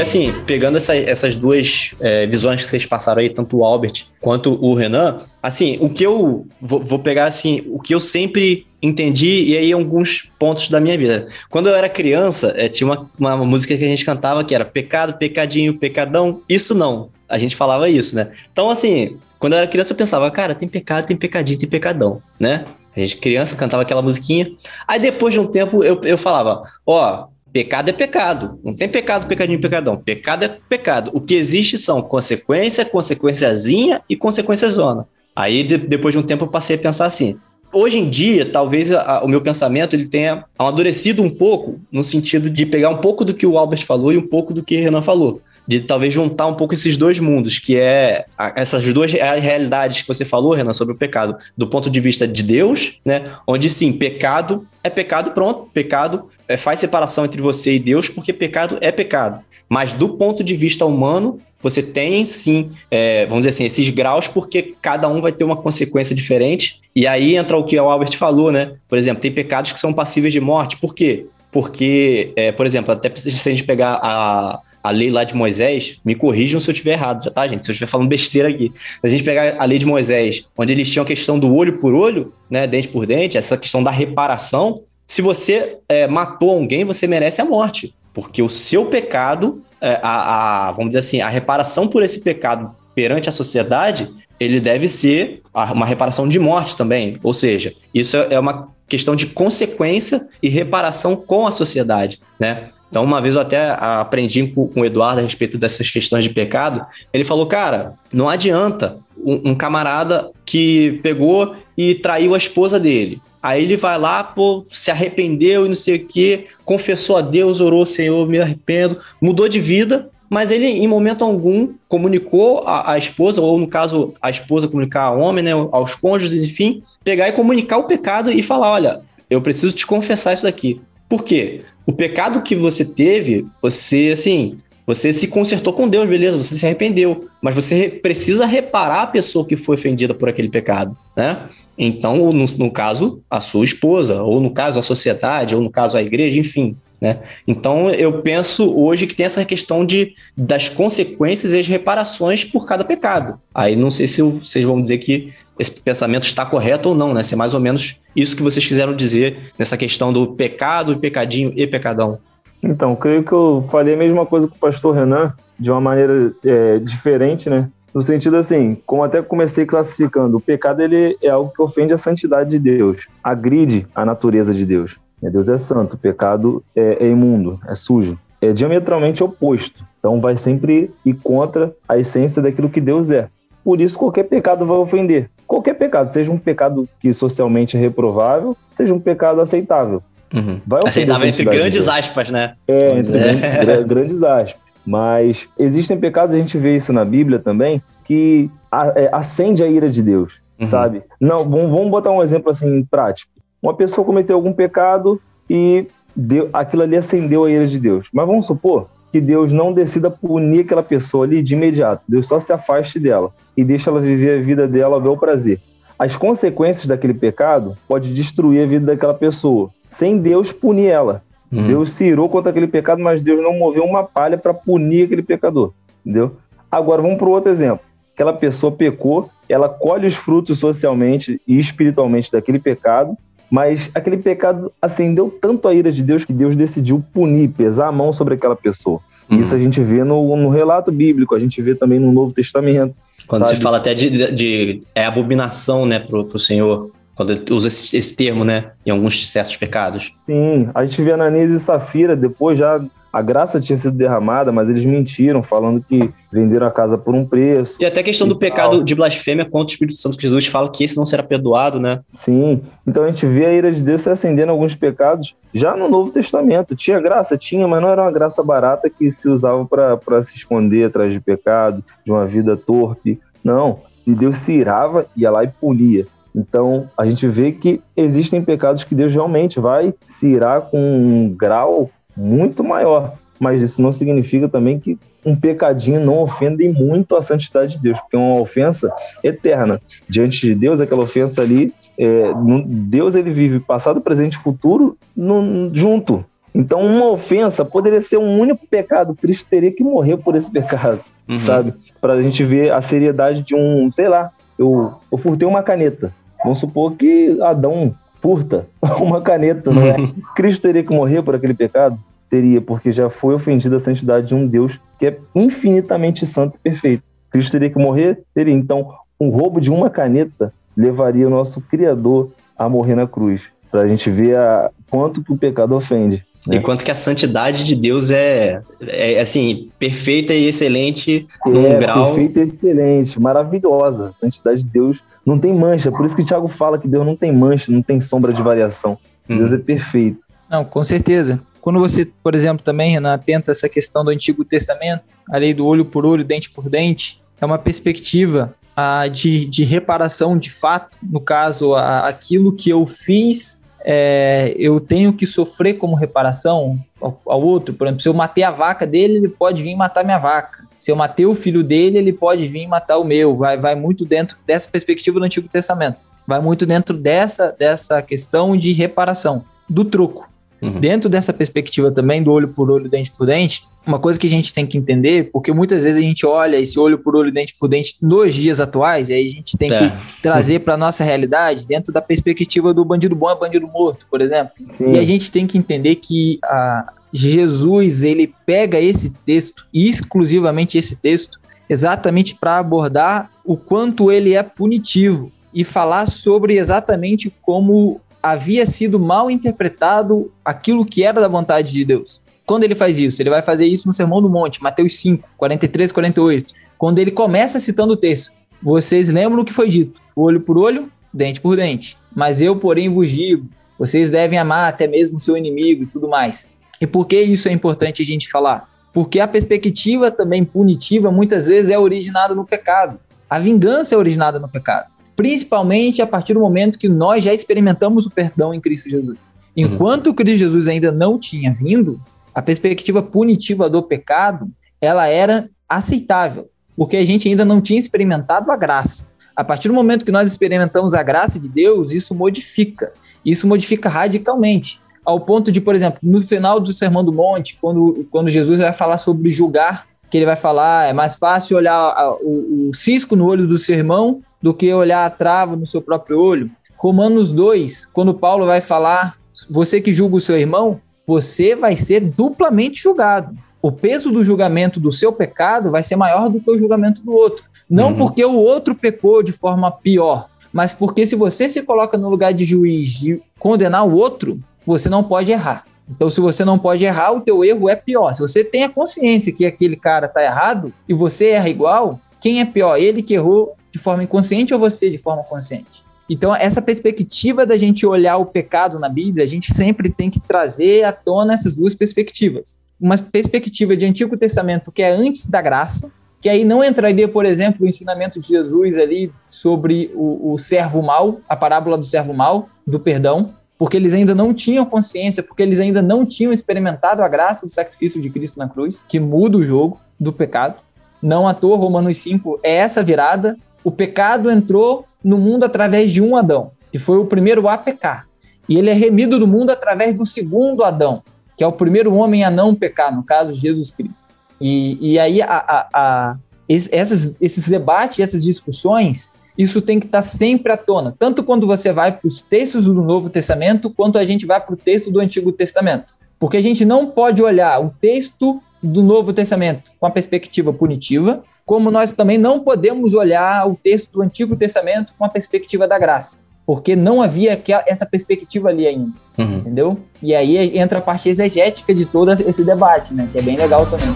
E, assim, pegando essa- essas duas é, visões que vocês passaram aí, tanto o Albert quanto o Renan, assim, o que eu vou, vou pegar assim, o que eu sempre entendi, e aí alguns pontos da minha vida. Quando eu era criança, é, tinha uma, uma música que a gente cantava que era pecado, pecadinho, pecadão, isso não. A gente falava isso, né? Então, assim, quando eu era criança, eu pensava, cara, tem pecado, tem pecadinho, tem pecadão, né? A gente, criança, cantava aquela musiquinha. Aí depois de um tempo, eu, eu falava, ó, Pecado é pecado. Não tem pecado, pecadinho, pecadão. Pecado é pecado. O que existe são consequência, consequenciazinha e consequência zona. Aí, de- depois de um tempo, eu passei a pensar assim. Hoje em dia, talvez a- o meu pensamento ele tenha amadurecido um pouco, no sentido de pegar um pouco do que o Albert falou e um pouco do que o Renan falou. De talvez juntar um pouco esses dois mundos, que é a- essas duas rea- realidades que você falou, Renan, sobre o pecado, do ponto de vista de Deus, né? Onde sim, pecado é pecado, pronto. Pecado é, faz separação entre você e Deus, porque pecado é pecado. Mas do ponto de vista humano, você tem sim, é, vamos dizer assim, esses graus, porque cada um vai ter uma consequência diferente. E aí entra o que o Albert falou, né? Por exemplo, tem pecados que são passíveis de morte. Por quê? Porque, é, por exemplo, até se a gente pegar a, a lei lá de Moisés, me corrijam se eu estiver errado, já tá, gente? Se eu estiver falando besteira aqui. Se a gente pegar a lei de Moisés, onde eles tinham a questão do olho por olho, né, dente por dente, essa questão da reparação, se você é, matou alguém, você merece a morte. Porque o seu pecado, é, a, a- vamos dizer assim, a reparação por esse pecado perante a sociedade, ele deve ser uma reparação de morte também. Ou seja, isso é é uma questão de consequência e reparação com a sociedade, né? Então, uma vez eu até aprendi com o Eduardo a respeito dessas questões de pecado. Ele falou, cara, não adianta um, camarada que pegou e traiu a esposa dele. Aí ele vai lá, pô, se arrependeu e não sei o quê, confessou a Deus, orou, Senhor, me arrependo, mudou de vida, mas ele, em momento algum, comunicou a esposa, ou no caso, a esposa comunicar ao homem, né, aos cônjuges, enfim, pegar e comunicar o pecado e falar: olha, eu preciso te confessar isso daqui. Por quê? O pecado que você teve, você, assim, você se consertou com Deus, beleza, você se arrependeu, mas você re- precisa reparar a pessoa que foi ofendida por aquele pecado, né? Então, no, no caso, a sua esposa, ou no caso, a sociedade, ou no caso, a igreja, enfim, né? Então, eu penso hoje que tem essa questão de, das consequências e as reparações por cada pecado. Aí não sei se eu- vocês vão dizer que esse pensamento está correto ou não, né? Se é mais ou menos isso que vocês quiseram dizer nessa questão do pecado, pecadinho e pecadão. Então, creio que eu falei a mesma coisa com o pastor Renan, de uma maneira é, diferente, né? No sentido assim, como até comecei classificando, o pecado ele é algo que ofende a santidade de Deus, agride a natureza de Deus. Deus é santo, o pecado é, é imundo, é sujo. É diametralmente oposto. Então vai sempre ir contra a essência daquilo que Deus é. Por isso qualquer pecado vai ofender. Qualquer pecado, seja um pecado que socialmente é reprovável, seja um pecado aceitável. Uhum. Vai Aceitável entre grandes aspas, né? É, entre dizer. grandes, gra- grandes aspas. Mas existem pecados, a gente vê isso na Bíblia também, que é, acende a ira de Deus, Uhum. sabe? Não, vamos, vamos botar um exemplo assim prático. Uma pessoa cometeu algum pecado e deu, aquilo ali acendeu a ira de Deus. Mas vamos supor que Deus não decida punir aquela pessoa ali de imediato. Deus só se afaste dela e deixa ela viver a vida dela ao bel prazer. As consequências daquele pecado pode destruir a vida daquela pessoa, sem Deus punir ela. Uhum. Deus se irou contra aquele pecado, mas Deus não moveu uma palha para punir aquele pecador, entendeu? Agora vamos para outro exemplo. Aquela pessoa pecou, ela colhe os frutos socialmente e espiritualmente daquele pecado, mas aquele pecado acendeu tanto a ira de Deus que Deus decidiu punir, pesar a mão sobre aquela pessoa. Uhum. Isso a gente vê no, no relato bíblico, a gente vê também no Novo Testamento. Quando sabe? se fala até de, de- de- é abominação, né, pro, pro Senhor, quando ele usa esse, esse termo, né, em alguns certos pecados. Sim, a gente vê Ananias e Safira, depois já a graça tinha sido derramada, mas eles mentiram, falando que venderam a casa por um preço. E até a questão do E pecado tal. de blasfêmia contra o Espírito Santo, que Jesus fala que esse não será perdoado, né? Sim, então a gente vê a ira de Deus se acendendo alguns pecados já no Novo Testamento. Tinha graça? Tinha, mas não era uma graça barata que se usava para se esconder atrás de pecado, de uma vida torpe. Não, e Deus se irava, ia lá e punia. Então a gente vê que existem pecados que Deus realmente vai se irar com um grau muito maior. Mas isso não significa também que um pecadinho não ofenda muito a santidade de Deus, porque é uma ofensa eterna. Diante de Deus, aquela ofensa ali é, Deus ele vive passado, presente e futuro no- junto. Então, uma ofensa poderia ser um único pecado. Cristo teria que morrer por esse pecado, Uhum. sabe? Para a gente ver a seriedade de um, sei lá, eu, eu furtei uma caneta. Vamos supor que Adão furta uma caneta, não é? Cristo teria que morrer por aquele pecado? Teria, porque já foi ofendida a santidade de um Deus que é infinitamente santo e perfeito. Cristo teria que morrer? Teria. Então, um roubo de uma caneta levaria o nosso Criador a morrer na cruz. Para a gente ver a, quanto que o pecado ofende. né? Enquanto que a santidade de Deus é, é assim, perfeita e excelente num é grau. perfeita e excelente, maravilhosa. A santidade de Deus não tem mancha. Por isso que Tiago fala que Deus não tem mancha, não tem sombra de variação. Uhum. Deus é perfeito. Não, com certeza. Quando você, por exemplo, também, Renan, atenta a essa questão do Antigo Testamento, a lei do olho por olho, dente por dente, é uma perspectiva ah, de, de reparação de fato. No caso, a- aquilo que eu fiz é, eu tenho que sofrer como reparação ao, ao outro. Por exemplo, se eu matei a vaca dele, ele pode vir matar minha vaca. Se eu matei o filho dele, ele pode vir matar o meu. Vai, vai muito dentro dessa perspectiva do Antigo Testamento. Vai muito dentro dessa, dessa questão de reparação, do troco. Uhum. Dentro dessa perspectiva também do olho por olho, dente por dente, uma coisa que a gente tem que entender, porque muitas vezes a gente olha esse olho por olho, dente por dente nos dias atuais, e aí a gente tem É. que trazer para nossa realidade dentro da perspectiva do bandido bom é bandido morto, por exemplo. Sim. E a gente tem que entender que a Jesus ele pega esse texto, exclusivamente esse texto, exatamente para abordar o quanto ele é punitivo e falar sobre exatamente como havia sido mal interpretado aquilo que era da vontade de Deus. Quando ele faz isso? Ele vai fazer isso no Sermão do Monte, Mateus 5, 43, 48. Quando ele começa citando o texto, vocês lembram o que foi dito? Olho por olho, dente por dente. Mas eu, porém, vos digo, vocês devem amar até mesmo o seu inimigo e tudo mais. E por que isso é importante a gente falar? Porque a perspectiva também punitiva muitas vezes é originada no pecado. A vingança é originada no pecado. Principalmente a partir do momento que nós já experimentamos o perdão em Cristo Jesus. Enquanto Cristo Jesus ainda não tinha vindo, a perspectiva punitiva do pecado, ela era aceitável, porque a gente ainda não tinha experimentado a graça. A partir do momento que nós experimentamos a graça de Deus, isso modifica. Isso modifica radicalmente. Ao ponto de, por exemplo, no final do Sermão do Monte, quando, quando Jesus vai falar sobre julgar, que ele vai falar, é mais fácil olhar o, o cisco no olho do seu irmão do que olhar a trava no seu próprio olho. Romanos 2, quando Paulo vai falar, você que julga o seu irmão, você vai ser duplamente julgado. O peso do julgamento do seu pecado vai ser maior do que o julgamento do outro. Não Uhum. porque o outro pecou de forma pior, mas porque se você se coloca no lugar de juiz de condenar o outro, você não pode errar. Então, se você não pode errar, o teu erro é pior. Se você tem a consciência que aquele cara tá errado e você erra igual, quem é pior? Ele que errou de forma inconsciente ou você de forma consciente? Então, essa perspectiva da gente olhar o pecado na Bíblia, a gente sempre tem que trazer à tona essas duas perspectivas. Uma perspectiva de Antigo Testamento que é antes da graça, que aí não entraria, por exemplo, o ensinamento de Jesus ali sobre o, o servo mau, a parábola do servo mau, do perdão, porque eles ainda não tinham consciência, porque eles ainda não tinham experimentado a graça do sacrifício de Cristo na cruz, que muda o jogo do pecado. Não à toa, Romanos 5 é essa virada. O pecado entrou no mundo através de um Adão, que foi o primeiro a pecar. E ele é remido do mundo através do segundo Adão, que é o primeiro homem a não pecar, no caso, Jesus Cristo. E, e aí, a, a, a- es- essas, esses debates, essas discussões, isso tem que estar sempre à tona, tanto quando você vai para os textos do Novo Testamento, quanto a gente vai para o texto do Antigo Testamento. Porque a gente não pode olhar o texto do Novo Testamento com a perspectiva punitiva, como nós também não podemos olhar o texto do Antigo Testamento com a perspectiva da graça, porque não havia essa perspectiva ali ainda, Uhum. entendeu? E aí entra a parte exegética de todo esse debate, né? Que é bem legal também.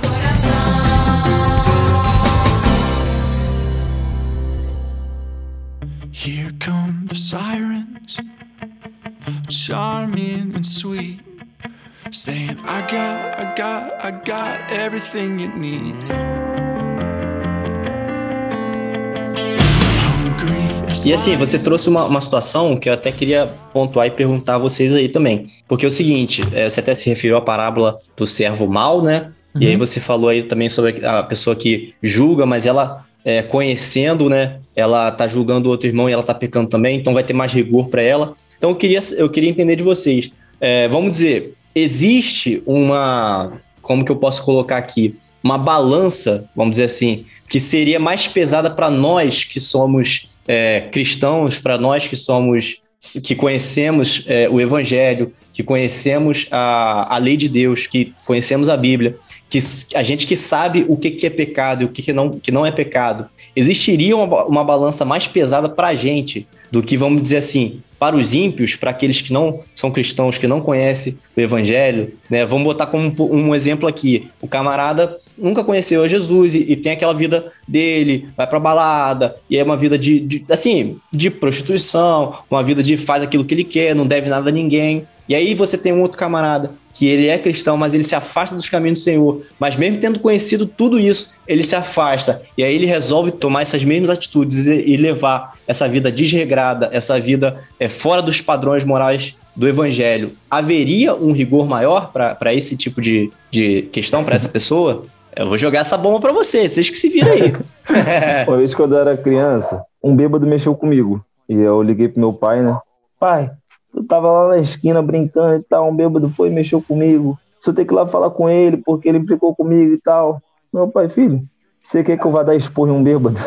Here come the sirens, charming and sweet, saying, I got, I got, I got everything you need. E assim, você trouxe uma, uma situação que eu até queria pontuar e perguntar a vocês aí também. Porque é o seguinte, é, você até se referiu à parábola do servo mal, né? E aí você falou aí também sobre a pessoa que julga, mas ela é, conhecendo, né? Ela tá julgando o outro irmão e ela tá pecando também, então vai ter mais rigor para ela. Então eu queria, eu queria entender de vocês. É, vamos dizer, existe uma, como que eu posso colocar aqui, uma balança, vamos dizer assim, que seria mais pesada para nós que somos é, cristãos, para nós que somos que conhecemos é, o Evangelho, que conhecemos a, a lei de Deus, que conhecemos a Bíblia, que a gente que sabe o que, que é pecado e o que, que, não, que não é pecado, existiria uma, uma balança mais pesada para a gente do que, vamos dizer assim, para os ímpios, para aqueles que não são cristãos, que não conhecem o Evangelho, né? Vamos botar como um, exemplo aqui. O camarada nunca conheceu Jesus e, e tem aquela vida dele, vai pra balada, e é uma vida de, de, assim, de prostituição, uma vida de faz aquilo que ele quer, não deve nada a ninguém. E aí você tem um outro camarada que ele é cristão, mas ele se afasta dos caminhos do Senhor. Mas mesmo tendo conhecido tudo isso, ele se afasta. E aí ele resolve tomar essas mesmas atitudes e, levar essa vida desregrada, essa vida é, fora dos padrões morais do evangelho. Haveria um rigor maior para esse tipo de, de questão, para essa pessoa? Eu vou jogar essa bomba para você, vocês que se viram aí. Uma vez quando eu era criança, um bêbado mexeu comigo. E eu liguei pro meu pai, né? Pai, tu tava lá na esquina brincando e tal, um bêbado foi e mexeu comigo. Se eu tenho que ir lá falar com ele porque ele implicou comigo e tal. Meu pai, filho, você quer que eu vá dar expor em um bêbado?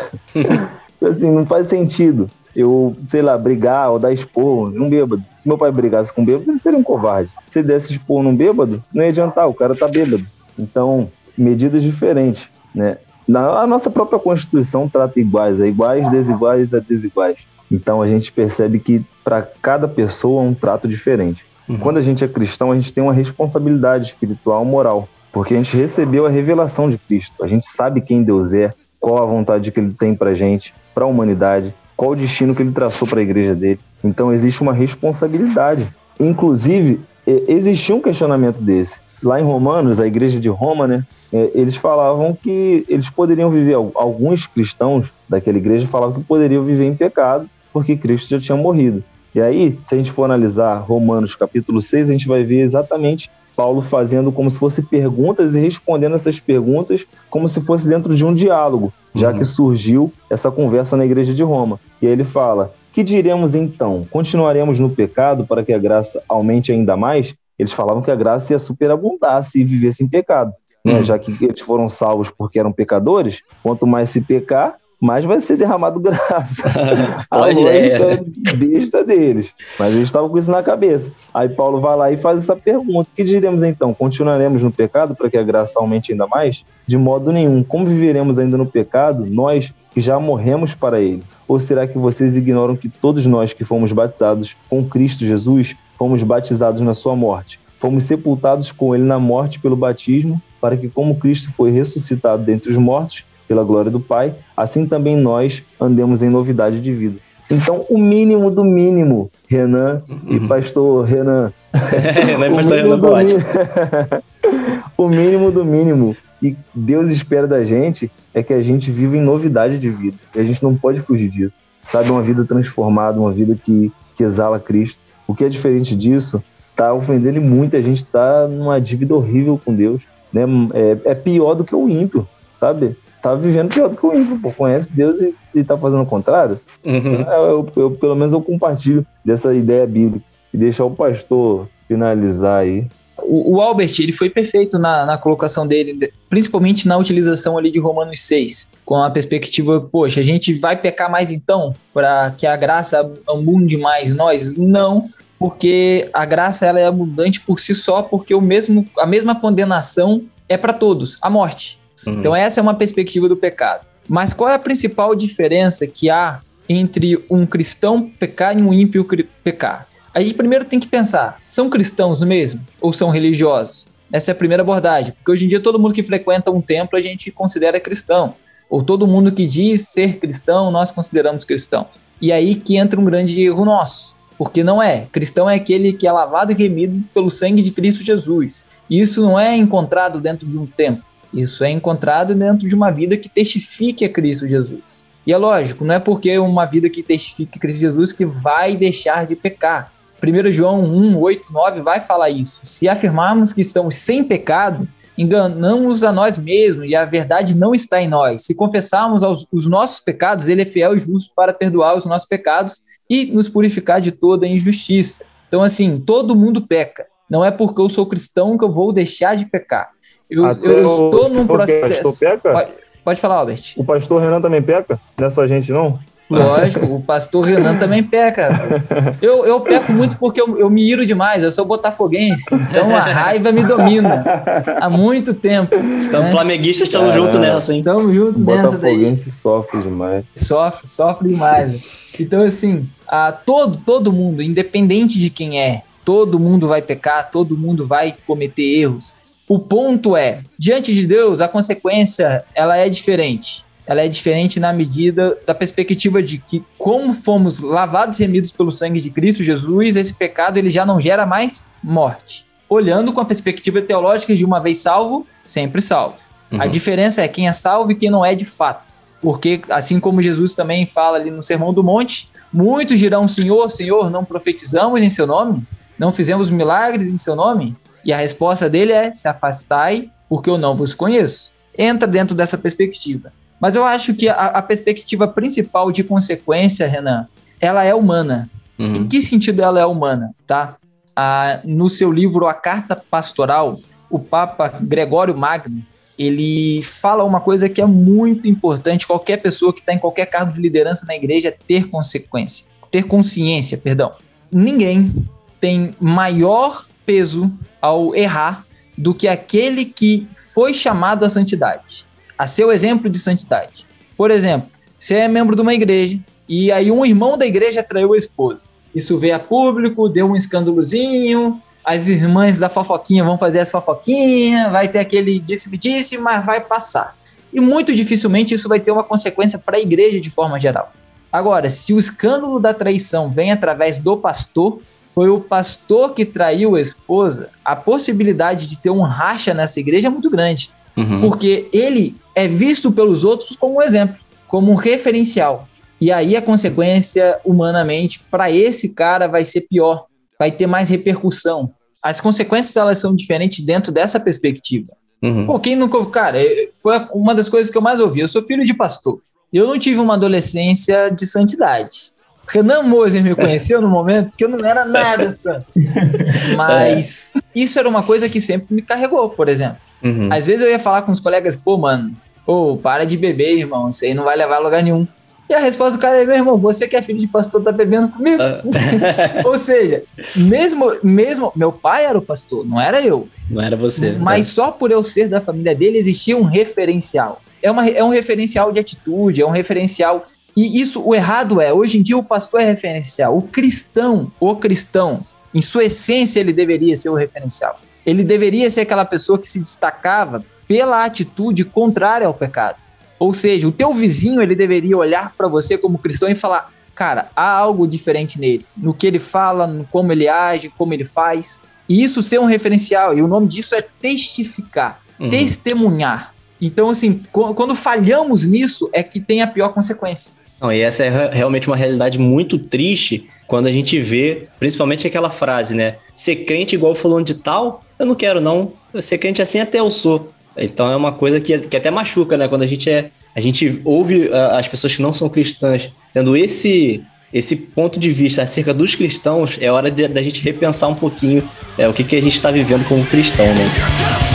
assim, não faz sentido eu, sei lá, brigar ou dar expor num bêbado. Se meu pai brigasse com um bêbado, ele seria um covarde. Se ele desse expor num bêbado, não ia adiantar, o cara tá bêbado. Então, medidas diferentes, né? Na, a nossa própria Constituição trata iguais a iguais, desiguais a desiguais. Então a gente percebe que para cada pessoa é um trato diferente. Uhum. Quando a gente é cristão, a gente tem uma responsabilidade espiritual, moral, porque a gente recebeu a revelação de Cristo. A gente sabe quem Deus é, qual a vontade que Ele tem para gente, para a humanidade, qual o destino que Ele traçou para a igreja dele. Então existe uma responsabilidade. Inclusive existia um questionamento desse lá em Romanos, a igreja de Roma, né? é, Eles falavam que eles poderiam viver, alguns cristãos daquela igreja falavam que poderiam viver em pecado porque Cristo já tinha morrido. E aí, se a gente for analisar Romanos capítulo 6, a gente vai ver exatamente Paulo fazendo como se fosse perguntas e respondendo essas perguntas como se fosse dentro de um diálogo, já Uhum. que surgiu essa conversa na igreja de Roma. E aí ele fala: Que diremos então? Continuaremos no pecado para que a graça aumente ainda mais? Eles falavam que a graça ia superabundar se vivesse em pecado. Né? Uhum. Já que eles foram salvos porque eram pecadores, quanto mais se pecar, mais vai ser derramado graça. a lógica besta deles. Mas eles estavam com isso na cabeça. Aí Paulo vai lá e faz essa pergunta: que diremos então? Continuaremos no pecado para que a graça aumente ainda mais? De modo nenhum. Como viveremos ainda no pecado, nós que já morremos para ele? Ou será que vocês ignoram que todos nós que fomos batizados com Cristo Jesus fomos batizados na sua morte? Fomos sepultados com ele na morte pelo batismo, para que, como Cristo foi ressuscitado dentre os mortos, pela glória do Pai, assim também nós andemos em novidade de vida. Então, o mínimo do mínimo, Renan e pastor Renan. É o pastor mínimo Renan do Boate. mínimo- o mínimo do mínimo que Deus espera da gente é que a gente viva em novidade de vida. E a gente não pode fugir disso. Sabe, uma vida transformada, uma vida que, que exala Cristo. O que é diferente disso tá ofendendo muito. A gente tá numa dívida horrível com Deus. Né? É, é pior do que o ímpio, sabe? Tá vivendo pior do que o ímpio, pô. Conhece Deus e, e tá fazendo o contrário. Uhum. Eu, eu- eu- pelo menos eu compartilho dessa ideia bíblica. E deixar o pastor finalizar aí. O, o Albert, ele foi perfeito na, na colocação dele, de- principalmente na utilização ali de Romanos 6, com a perspectiva, poxa, a gente vai pecar mais então, para que a graça abunde mais nós? Não, porque a graça ela é abundante por si só, porque o mesmo, a mesma condenação é para todos, a morte. Uhum. Então essa é uma perspectiva do pecado. Mas qual é a principal diferença que há entre um cristão pecar e um ímpio pecar? A gente primeiro tem que pensar, são cristãos mesmo ou são religiosos? Essa é a primeira abordagem, porque hoje em dia todo mundo que frequenta um templo a gente considera cristão, ou todo mundo que diz ser cristão nós consideramos cristão. E aí que entra um grande erro nosso, porque não é. Cristão é aquele que é lavado e remido pelo sangue de Cristo Jesus. E isso não é encontrado dentro de um templo. Isso é encontrado dentro de uma vida que testifique a Cristo Jesus. E é lógico, não é porque uma vida que testifique Cristo Jesus que vai deixar de pecar. 1 João 1, 8, 9 vai falar isso. Se afirmarmos que estamos sem pecado, enganamos a nós mesmos e a verdade não está em nós. Se confessarmos os nossos pecados, ele é fiel e justo para perdoar os nossos pecados e nos purificar de toda injustiça. Então, assim, todo mundo peca. Não é porque eu sou cristão que eu vou deixar de pecar. Eu, eu estou num processo. pastor peca? Pode, pode falar, Albert. O pastor Renan também peca? Não é só a gente, não? Lógico, o pastor Renan também peca. Eu, eu peco muito porque eu, eu me iro demais, eu sou botafoguense, então a raiva me domina há muito tempo. Então, né? flamenguistas estão Caramba. junto nessa, hein? Tamo juntos O nessa daí. Botafoguense sofre demais. Sofre, sofre demais. Então, assim, a, todo, todo mundo, independente de quem é, todo mundo vai pecar, todo mundo vai cometer erros. O ponto é, diante de Deus, a consequência ela é diferente. ela é diferente na medida da perspectiva de que como fomos lavados e remidos pelo sangue de Cristo Jesus, esse pecado ele já não gera mais morte. Olhando com a perspectiva teológica de uma vez salvo, sempre salvo. A Uhum. diferença é quem é salvo e quem não é de fato. Porque assim como Jesus também fala ali no Sermão do Monte, muitos dirão: Senhor, Senhor, não profetizamos em seu nome? Não fizemos milagres em seu nome? E a resposta dele é: se afastai, porque eu não vos conheço. Entra dentro dessa perspectiva. Mas eu acho que a, a perspectiva principal de consequência, Renan, ela é humana. Em Uhum. que sentido ela é humana, tá? Ah, no seu livro A Carta Pastoral, o Papa Gregório Magno, ele fala uma coisa que é muito importante, qualquer pessoa que está em qualquer cargo de liderança na igreja ter consequência, ter consciência, perdão. Ninguém tem maior peso ao errar do que aquele que foi chamado à santidade, a seu exemplo de santidade. Por exemplo, você é membro de uma igreja e aí um irmão da igreja traiu a esposa. Isso veio a público, deu um escândalozinho, as irmãs da fofoquinha vão fazer as fofoquinhas, vai ter aquele disse-me-disse, mas vai passar. E muito dificilmente isso vai ter uma consequência para a igreja de forma geral. Agora, se o escândalo da traição vem através do pastor, foi o pastor que traiu a esposa, a possibilidade de ter um racha nessa igreja é muito grande. Uhum. Porque ele é visto pelos outros como um exemplo, como um referencial. E aí a consequência, humanamente, para esse cara vai ser pior, vai ter mais repercussão. As consequências elas são diferentes dentro dessa perspectiva. Uhum. Pô, quem nunca. Cara, foi uma das coisas que eu mais ouvi. Eu sou filho de pastor. Eu não tive uma adolescência de santidade. Renan Moser me conheceu no momento que eu não era nada santo. Mas isso era uma coisa que sempre me carregou, por exemplo. Uhum. Às vezes eu ia falar com os colegas, pô, mano, ô, para de beber, irmão, isso aí não vai levar a lugar nenhum. E a resposta do cara é, meu irmão, você que é filho de pastor, tá bebendo comigo? Ah. Ou seja, mesmo, mesmo, meu pai era o pastor, não era eu. Não era você. né? Mas só por eu ser da família dele, existia um referencial. É, uma, é um referencial de atitude, é um referencial. E isso, o errado é, hoje em dia o pastor é referencial. O cristão, o cristão, em sua essência, ele deveria ser o referencial. Ele deveria ser aquela pessoa que se destacava pela atitude contrária ao pecado. Ou seja, o teu vizinho, ele deveria olhar para você como cristão e falar: cara, há algo diferente nele, no que ele fala, no como ele age, como ele faz. E isso ser um referencial, e o nome disso é testificar, Uhum. testemunhar. Então, assim, qu- quando falhamos nisso, é que tem a pior consequência. Não, e essa é re- realmente uma realidade muito triste quando a gente vê, principalmente aquela frase, né? Ser crente igual fulano de tal, eu não quero não. Ser crente assim até eu sou. Então é uma coisa que, que até machuca, né? Quando a gente é, a gente ouve ah, as pessoas que não são cristãs tendo esse esse ponto de vista acerca dos cristãos, é hora da gente repensar um pouquinho é, o que, que a gente está vivendo como cristão, né?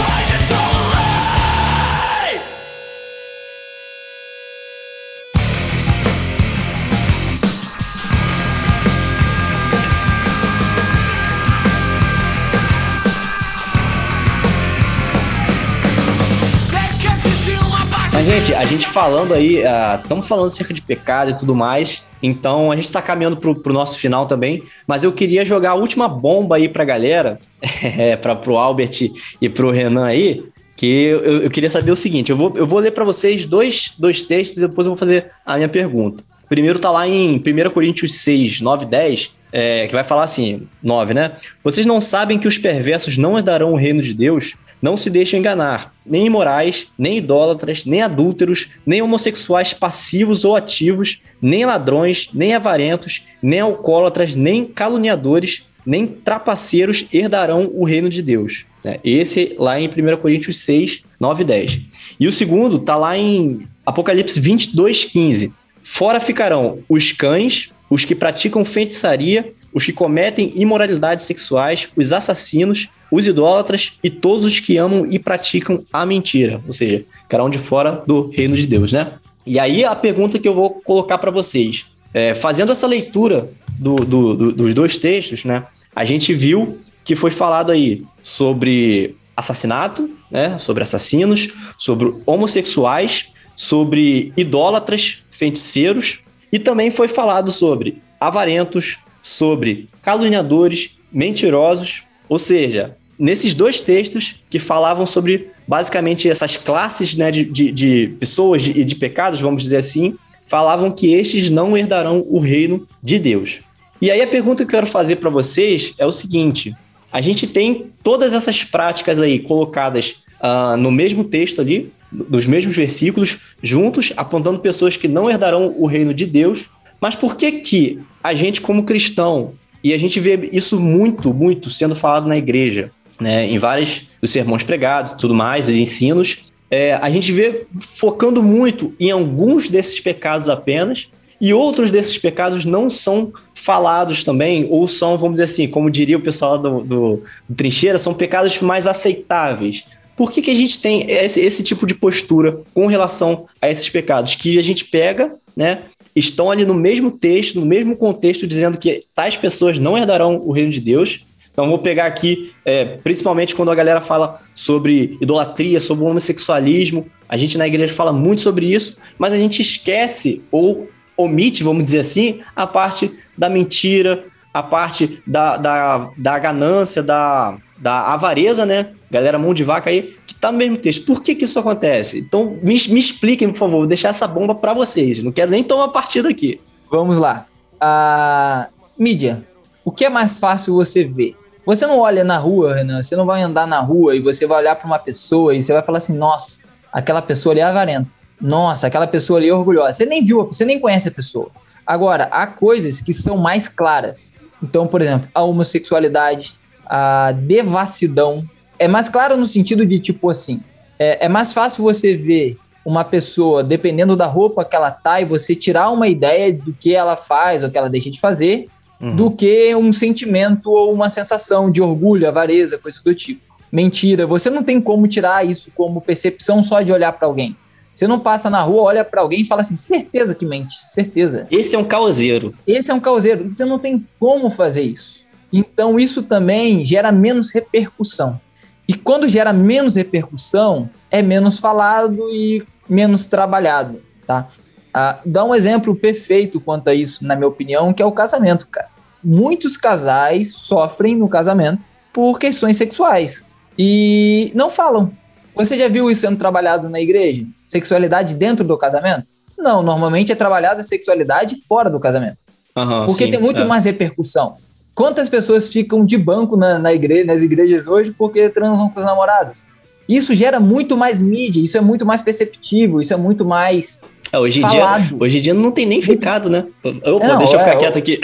Gente, a gente falando aí, estamos falando acerca de pecado e tudo mais, então a gente está caminhando pro, pro nosso final também, mas eu queria jogar a última bomba aí pra galera, é, para pro Albert e pro Renan aí, que eu, eu queria saber o seguinte, eu vou, eu vou ler para vocês dois, dois textos e depois eu vou fazer a minha pergunta. Primeiro tá lá em 1 Coríntios 6, 9 e 10, é, que vai falar assim, 9, né? Vocês não sabem que os perversos não herdarão o reino de Deus? Não se deixem enganar, nem imorais, nem idólatras, nem adúlteros, nem homossexuais passivos ou ativos, nem ladrões, nem avarentos, nem alcoólatras, nem caluniadores, nem trapaceiros herdarão o reino de Deus. né? Esse lá em 1 Coríntios 6, 9 e 10. E o segundo tá lá em Apocalipse 22, 15. Fora ficarão os cães, os que praticam feitiçaria, os que cometem imoralidades sexuais, os assassinos, os idólatras e todos os que amam e praticam a mentira. Ou seja, ficarão de fora do reino de Deus, né? E aí a pergunta que eu vou colocar para vocês. É, fazendo essa leitura do- do- do- dos dois textos, né? A gente viu que foi falado aí sobre assassinato, né? Sobre assassinos, sobre homossexuais, sobre idólatras, feiticeiros, e também foi falado sobre avarentos, sobre caluniadores, mentirosos, ou seja, nesses dois textos que falavam sobre basicamente essas classes né, de, de, de pessoas e de, de pecados, vamos dizer assim, falavam que estes não herdarão o reino de Deus. E aí a pergunta que eu quero fazer para vocês é o seguinte: a gente tem todas essas práticas aí colocadas ah, no mesmo texto ali, nos mesmos versículos, juntos, apontando pessoas que não herdarão o reino de Deus. Mas por que que a gente, como cristão, e a gente vê isso muito, muito sendo falado na igreja, né, em vários dos sermões pregados, tudo mais, os ensinos, é, a gente vê focando muito em alguns desses pecados apenas, e outros desses pecados não são falados também, ou são, vamos dizer assim, como diria o pessoal do, do, do Trincheira, são pecados mais aceitáveis. Por que, que a gente tem esse, esse tipo de postura com relação a esses pecados? Que a gente pega, né? Estão ali no mesmo texto, no mesmo contexto, dizendo que tais pessoas não herdarão o reino de Deus. Então, vou pegar aqui, é, principalmente quando a galera fala sobre idolatria, sobre homossexualismo. A gente na igreja fala muito sobre isso, mas a gente esquece ou omite, vamos dizer assim, a parte da mentira, a parte da, da, da ganância, da, da avareza, né? Galera mão de vaca aí, que tá no mesmo texto. Por que que isso acontece? Então, me, me expliquem, por favor. Vou deixar essa bomba para vocês. Não quero nem tomar partida aqui. Vamos lá. A mídia. O que é mais fácil você ver? Você não olha na rua, Renan, você não vai andar na rua e você vai olhar para uma pessoa e você vai falar assim: nossa, aquela pessoa ali é avarenta. Nossa, aquela pessoa ali é orgulhosa. Você nem viu, você nem conhece a pessoa. Agora, há coisas que são mais claras. Então, por exemplo, a homossexualidade, a devassidão. É mais claro no sentido de, tipo assim, é, é mais fácil você ver uma pessoa, dependendo da roupa que ela tá, e você tirar uma ideia do que ela faz ou que ela deixa de fazer, do que um sentimento ou uma sensação de orgulho, avareza, coisa do tipo. Mentira, você não tem como tirar isso como percepção só de olhar para alguém. Você não passa na rua, olha para alguém e fala assim, certeza que mente, certeza. Esse é um causeiro. Esse é um causeiro, você não tem como fazer isso. Então isso também gera menos repercussão. E quando gera menos repercussão, é menos falado e menos trabalhado, tá? Ah, dá um exemplo perfeito quanto a isso, na minha opinião, que é o casamento, cara. Muitos casais sofrem no casamento por questões sexuais e não falam. Você já viu isso sendo trabalhado na igreja? Sexualidade dentro do casamento? Não, normalmente é trabalhada a sexualidade fora do casamento. Aham, Porque sim, tem muito é. mais repercussão. Quantas pessoas ficam de banco na, na igreja, nas igrejas hoje porque transam com os namorados? Isso gera muito mais mídia, isso é muito mais perceptível, isso é muito mais. É, hoje, em dia, hoje em dia não tem nem ficado, né? Opa, Não, deixa eu ficar é, quieto aqui.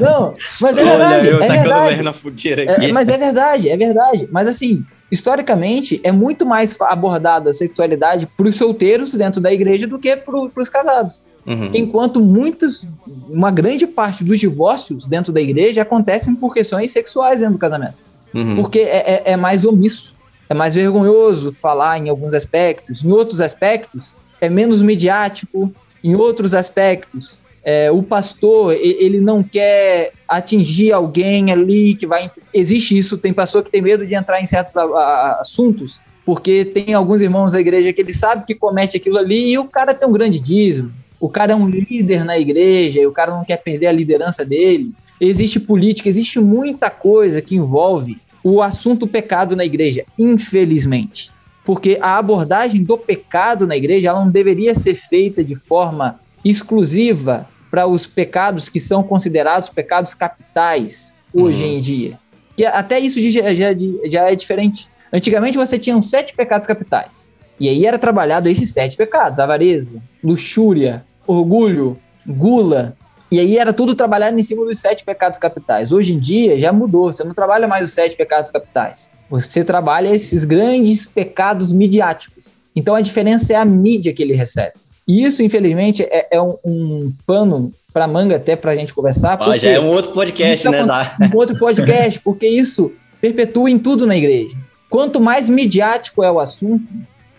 Não, não, mas é Olha, verdade. eu é tacando verdade. na fogueira É, aqui. mas é verdade, é verdade. Mas assim, historicamente, é muito mais abordado a sexualidade para os solteiros dentro da igreja do que para os casados. Uhum. Enquanto muitos, uma grande parte dos divórcios dentro da igreja acontecem por questões sexuais dentro do casamento. Uhum. Porque é, é- é mais omisso, é mais vergonhoso falar em alguns aspectos, em outros aspectos é menos midiático, em outros aspectos é, o pastor ele não quer atingir alguém ali que vai. Existe isso, tem pastor que tem medo de entrar em certos a- a- assuntos, porque tem alguns irmãos da igreja que ele sabe que comete aquilo ali e o cara tem um grande dízimo. O cara é um líder na igreja e o cara não quer perder a liderança dele. Existe política, existe muita coisa que envolve o assunto pecado na igreja, infelizmente. Porque a abordagem do pecado na igreja ela não deveria ser feita de forma exclusiva para os pecados que são considerados pecados capitais hoje Uhum. em dia. Que até isso já, já, já é diferente. Antigamente você tinha sete pecados capitais. E aí era trabalhado esses sete pecados: avareza, luxúria, orgulho, gula. E aí era tudo trabalhado em cima dos sete pecados capitais. Hoje em dia já mudou. Você não trabalha mais os sete pecados capitais. Você trabalha esses grandes pecados midiáticos. Então a diferença é a mídia que ele recebe. E isso, infelizmente, é, é um, um pano para manga até para a gente conversar. Porque- já é um outro podcast, Isso né? Da... um outro podcast, porque isso perpetua em tudo na igreja. Quanto mais midiático é o assunto,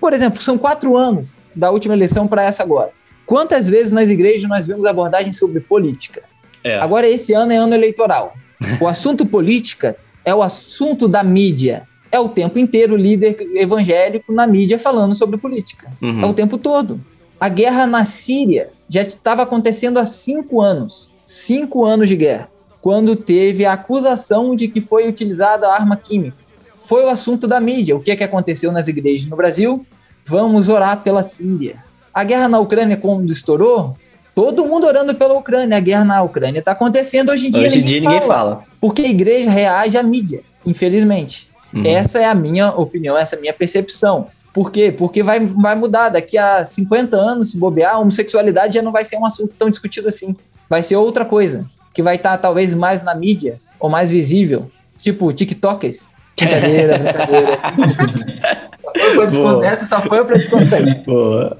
por exemplo, são quatro anos da última eleição para essa agora. Quantas vezes nas igrejas nós vemos abordagem sobre política? É. Agora, esse ano é ano eleitoral. O assunto política é o assunto da mídia. É o tempo inteiro o líder evangélico na mídia falando sobre política. Uhum. É o tempo todo. A guerra na Síria já estava acontecendo há cinco anos. Cinco anos de guerra. quando teve a acusação de que foi utilizada a arma química. Foi o assunto da mídia. O que, é que aconteceu nas igrejas no Brasil? Vamos orar pela Síria. A guerra na Ucrânia, quando estourou, todo mundo orando pela Ucrânia. A guerra na Ucrânia está acontecendo hoje em dia. Hoje em dia ninguém fala. Porque a igreja reage à mídia, infelizmente. Uhum. Essa é a minha opinião, essa é a minha percepção. Por quê? Porque vai, vai mudar. Daqui a 50 anos, se bobear, a homossexualidade já não vai ser um assunto tão discutido assim. Vai ser outra coisa, que vai estar talvez mais na mídia, ou mais visível. Tipo, TikTokers. Brincadeira, brincadeira. Só foi pra só foi pra descontar. Boa.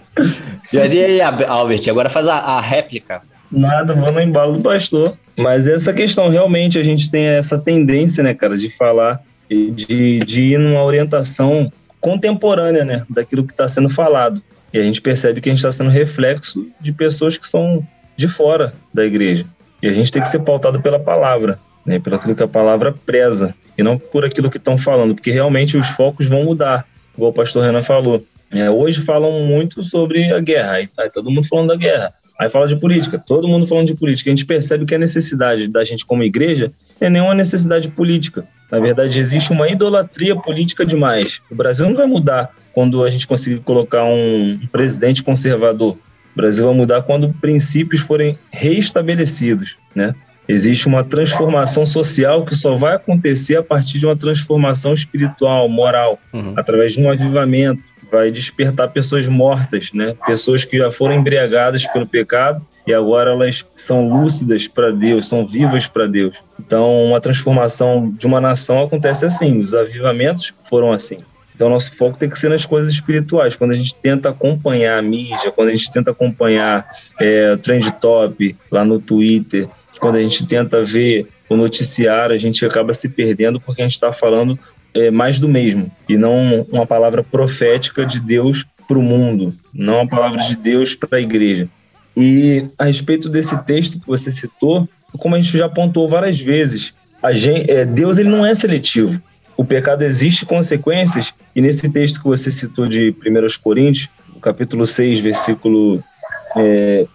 Mas e aí, Albert, agora faz a, a réplica. Nada, vou no embalo do pastor. Mas essa questão, realmente, a gente tem essa tendência, né, cara, de falar e de, de ir numa orientação contemporânea, né, daquilo que está sendo falado. E a gente percebe que a gente está sendo reflexo de pessoas que são de fora da igreja. E a gente tem que ser pautado pela palavra, né, pelo que a palavra preza, e não por aquilo que estão falando, porque realmente os focos vão mudar, igual o pastor Renan falou. É, hoje falam muito sobre a guerra, aí tá todo mundo falando da guerra. Aí fala de política, todo mundo falando de política. A gente percebe que a necessidade da gente como igreja é nenhuma necessidade política. Na verdade, existe uma idolatria política demais. O Brasil não vai mudar quando a gente conseguir colocar um presidente conservador. O Brasil vai mudar quando princípios forem reestabelecidos, né? Existe uma transformação social que só vai acontecer a partir de uma transformação espiritual, moral, Uhum. através de um avivamento. Vai despertar pessoas mortas, né? Pessoas que já foram embriagadas pelo pecado e agora elas são lúcidas para Deus, são vivas para Deus. Então, uma transformação de uma nação acontece assim. Os avivamentos foram assim. Então, nosso foco tem que ser nas coisas espirituais. Quando a gente tenta acompanhar a mídia, quando a gente tenta acompanhar é, o Trend Top lá no Twitter, quando a gente tenta ver o noticiário, a gente acaba se perdendo porque a gente está falando é, mais do mesmo e não uma palavra profética de Deus para o mundo, não uma palavra de Deus para a igreja. E a respeito desse texto que você citou, como a gente já apontou várias vezes, a gente, é, Deus ele não é seletivo. O pecado existe consequências, e nesse texto que você citou de 1 Coríntios, capítulo 6, versículo é,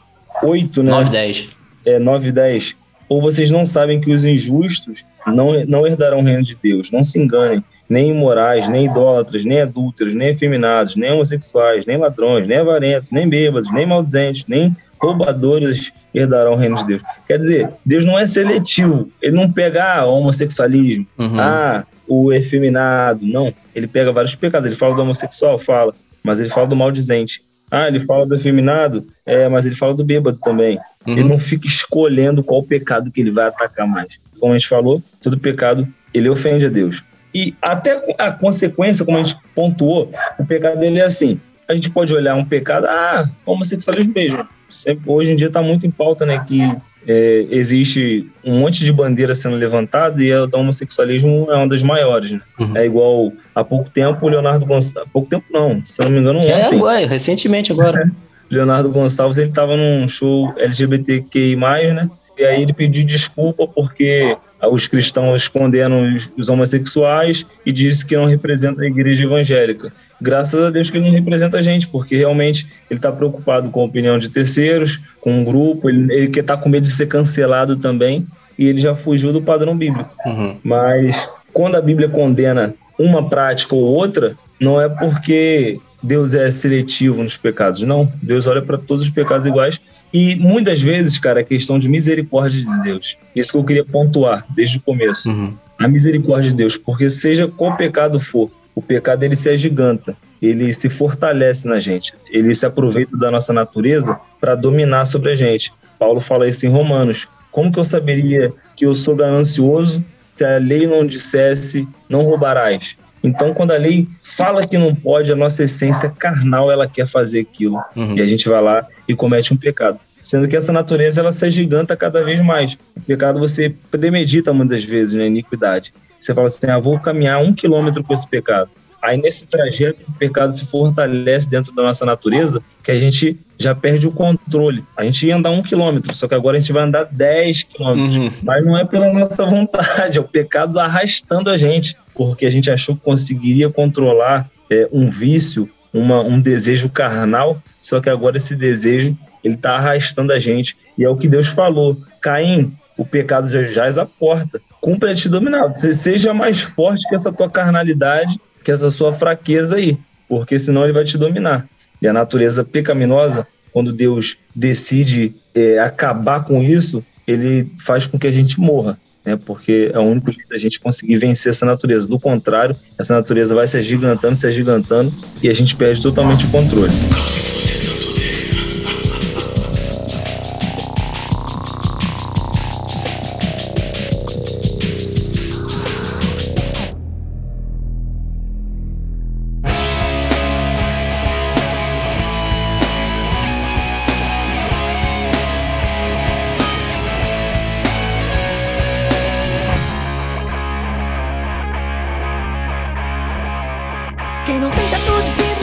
8, né? 9, 10. É, 9 e 10. Ou vocês não sabem que os injustos não, não herdarão o reino de Deus. Não se enganem. Nem imorais, nem idólatras, nem adúlteros, nem efeminados, nem homossexuais, nem ladrões, nem avarentos, nem bêbados, nem maldizentes, nem roubadores herdarão o reino de Deus. Quer dizer, Deus não é seletivo. Ele não pega ah, o homossexualismo, Uhum. ah, o efeminado. Não. Ele pega vários pecados. Ele fala do homossexual, fala. Mas ele fala do maldizente. Ah, ele fala do efeminado, é, mas ele fala do bêbado também. Uhum. Ele não fica escolhendo qual pecado que ele vai atacar mais. Como a gente falou, todo pecado, ele ofende a Deus. E até a consequência, como a gente pontuou, o pecado dele é assim. A gente pode olhar um pecado, ah, homossexualismo mesmo. Sempre, hoje em dia está muito em pauta, né, que é, existe um monte de bandeira sendo levantada e a do homossexualismo é uma das maiores, né? Uhum. É igual, há pouco tempo, o Leonardo Gonçalves... Há pouco tempo não, se eu não me engano, ontem. É, agora, recentemente agora. Leonardo Gonçalves ele estava num show LGBTQI+, né? E aí ele pediu desculpa porque os cristãos condenam os- os homossexuais e disse que não representa a igreja evangélica. Graças a Deus que ele não representa a gente, porque realmente ele está preocupado com a opinião de terceiros, com um grupo, ele, ele estar com medo de ser cancelado também, e ele já fugiu do padrão bíblico. Uhum. Mas quando a Bíblia condena uma prática ou outra, não é porque Deus é seletivo nos pecados, não. Deus olha para todos os pecados iguais. E muitas vezes, cara, é questão de misericórdia de Deus. Isso que eu queria pontuar desde o começo. Uhum. A misericórdia de Deus, porque seja qual pecado for, o pecado ele se agiganta, ele se fortalece na gente, ele se aproveita da nossa natureza para dominar sobre a gente. Paulo fala isso em Romanos. Como que eu saberia que eu sou ganancioso se a lei não dissesse não roubarás? Então, quando a lei fala que não pode, a nossa essência carnal ela quer fazer aquilo Uhum. e a gente vai lá e comete um pecado. Sendo que essa natureza ela se agiganta cada vez mais. O pecado você premedita muitas vezes na iniquidade. Você fala assim: ah, vou caminhar um quilômetro com esse pecado. Aí nesse trajeto o pecado se fortalece dentro da nossa natureza, que a gente já perde o controle. A gente ia andar um quilômetro, só que agora a gente vai andar 10 quilômetros. Uhum. Mas não é pela nossa vontade, é o pecado arrastando a gente, porque a gente achou que conseguiria controlar é, um vício, uma, um desejo carnal, só que agora esse desejo ele está arrastando a gente. E é o que Deus falou. Caim, o pecado já jaz à porta. Cumpre a te dominar. Você seja mais forte que essa tua carnalidade, que essa sua fraqueza aí, porque senão ele vai te dominar. E a natureza pecaminosa, quando Deus decide é, acabar com isso, ele faz com que a gente morra. Né, porque é o único jeito da gente conseguir vencer essa natureza. Do contrário, essa natureza vai se agigantando, se agigantando e a gente perde totalmente o controle.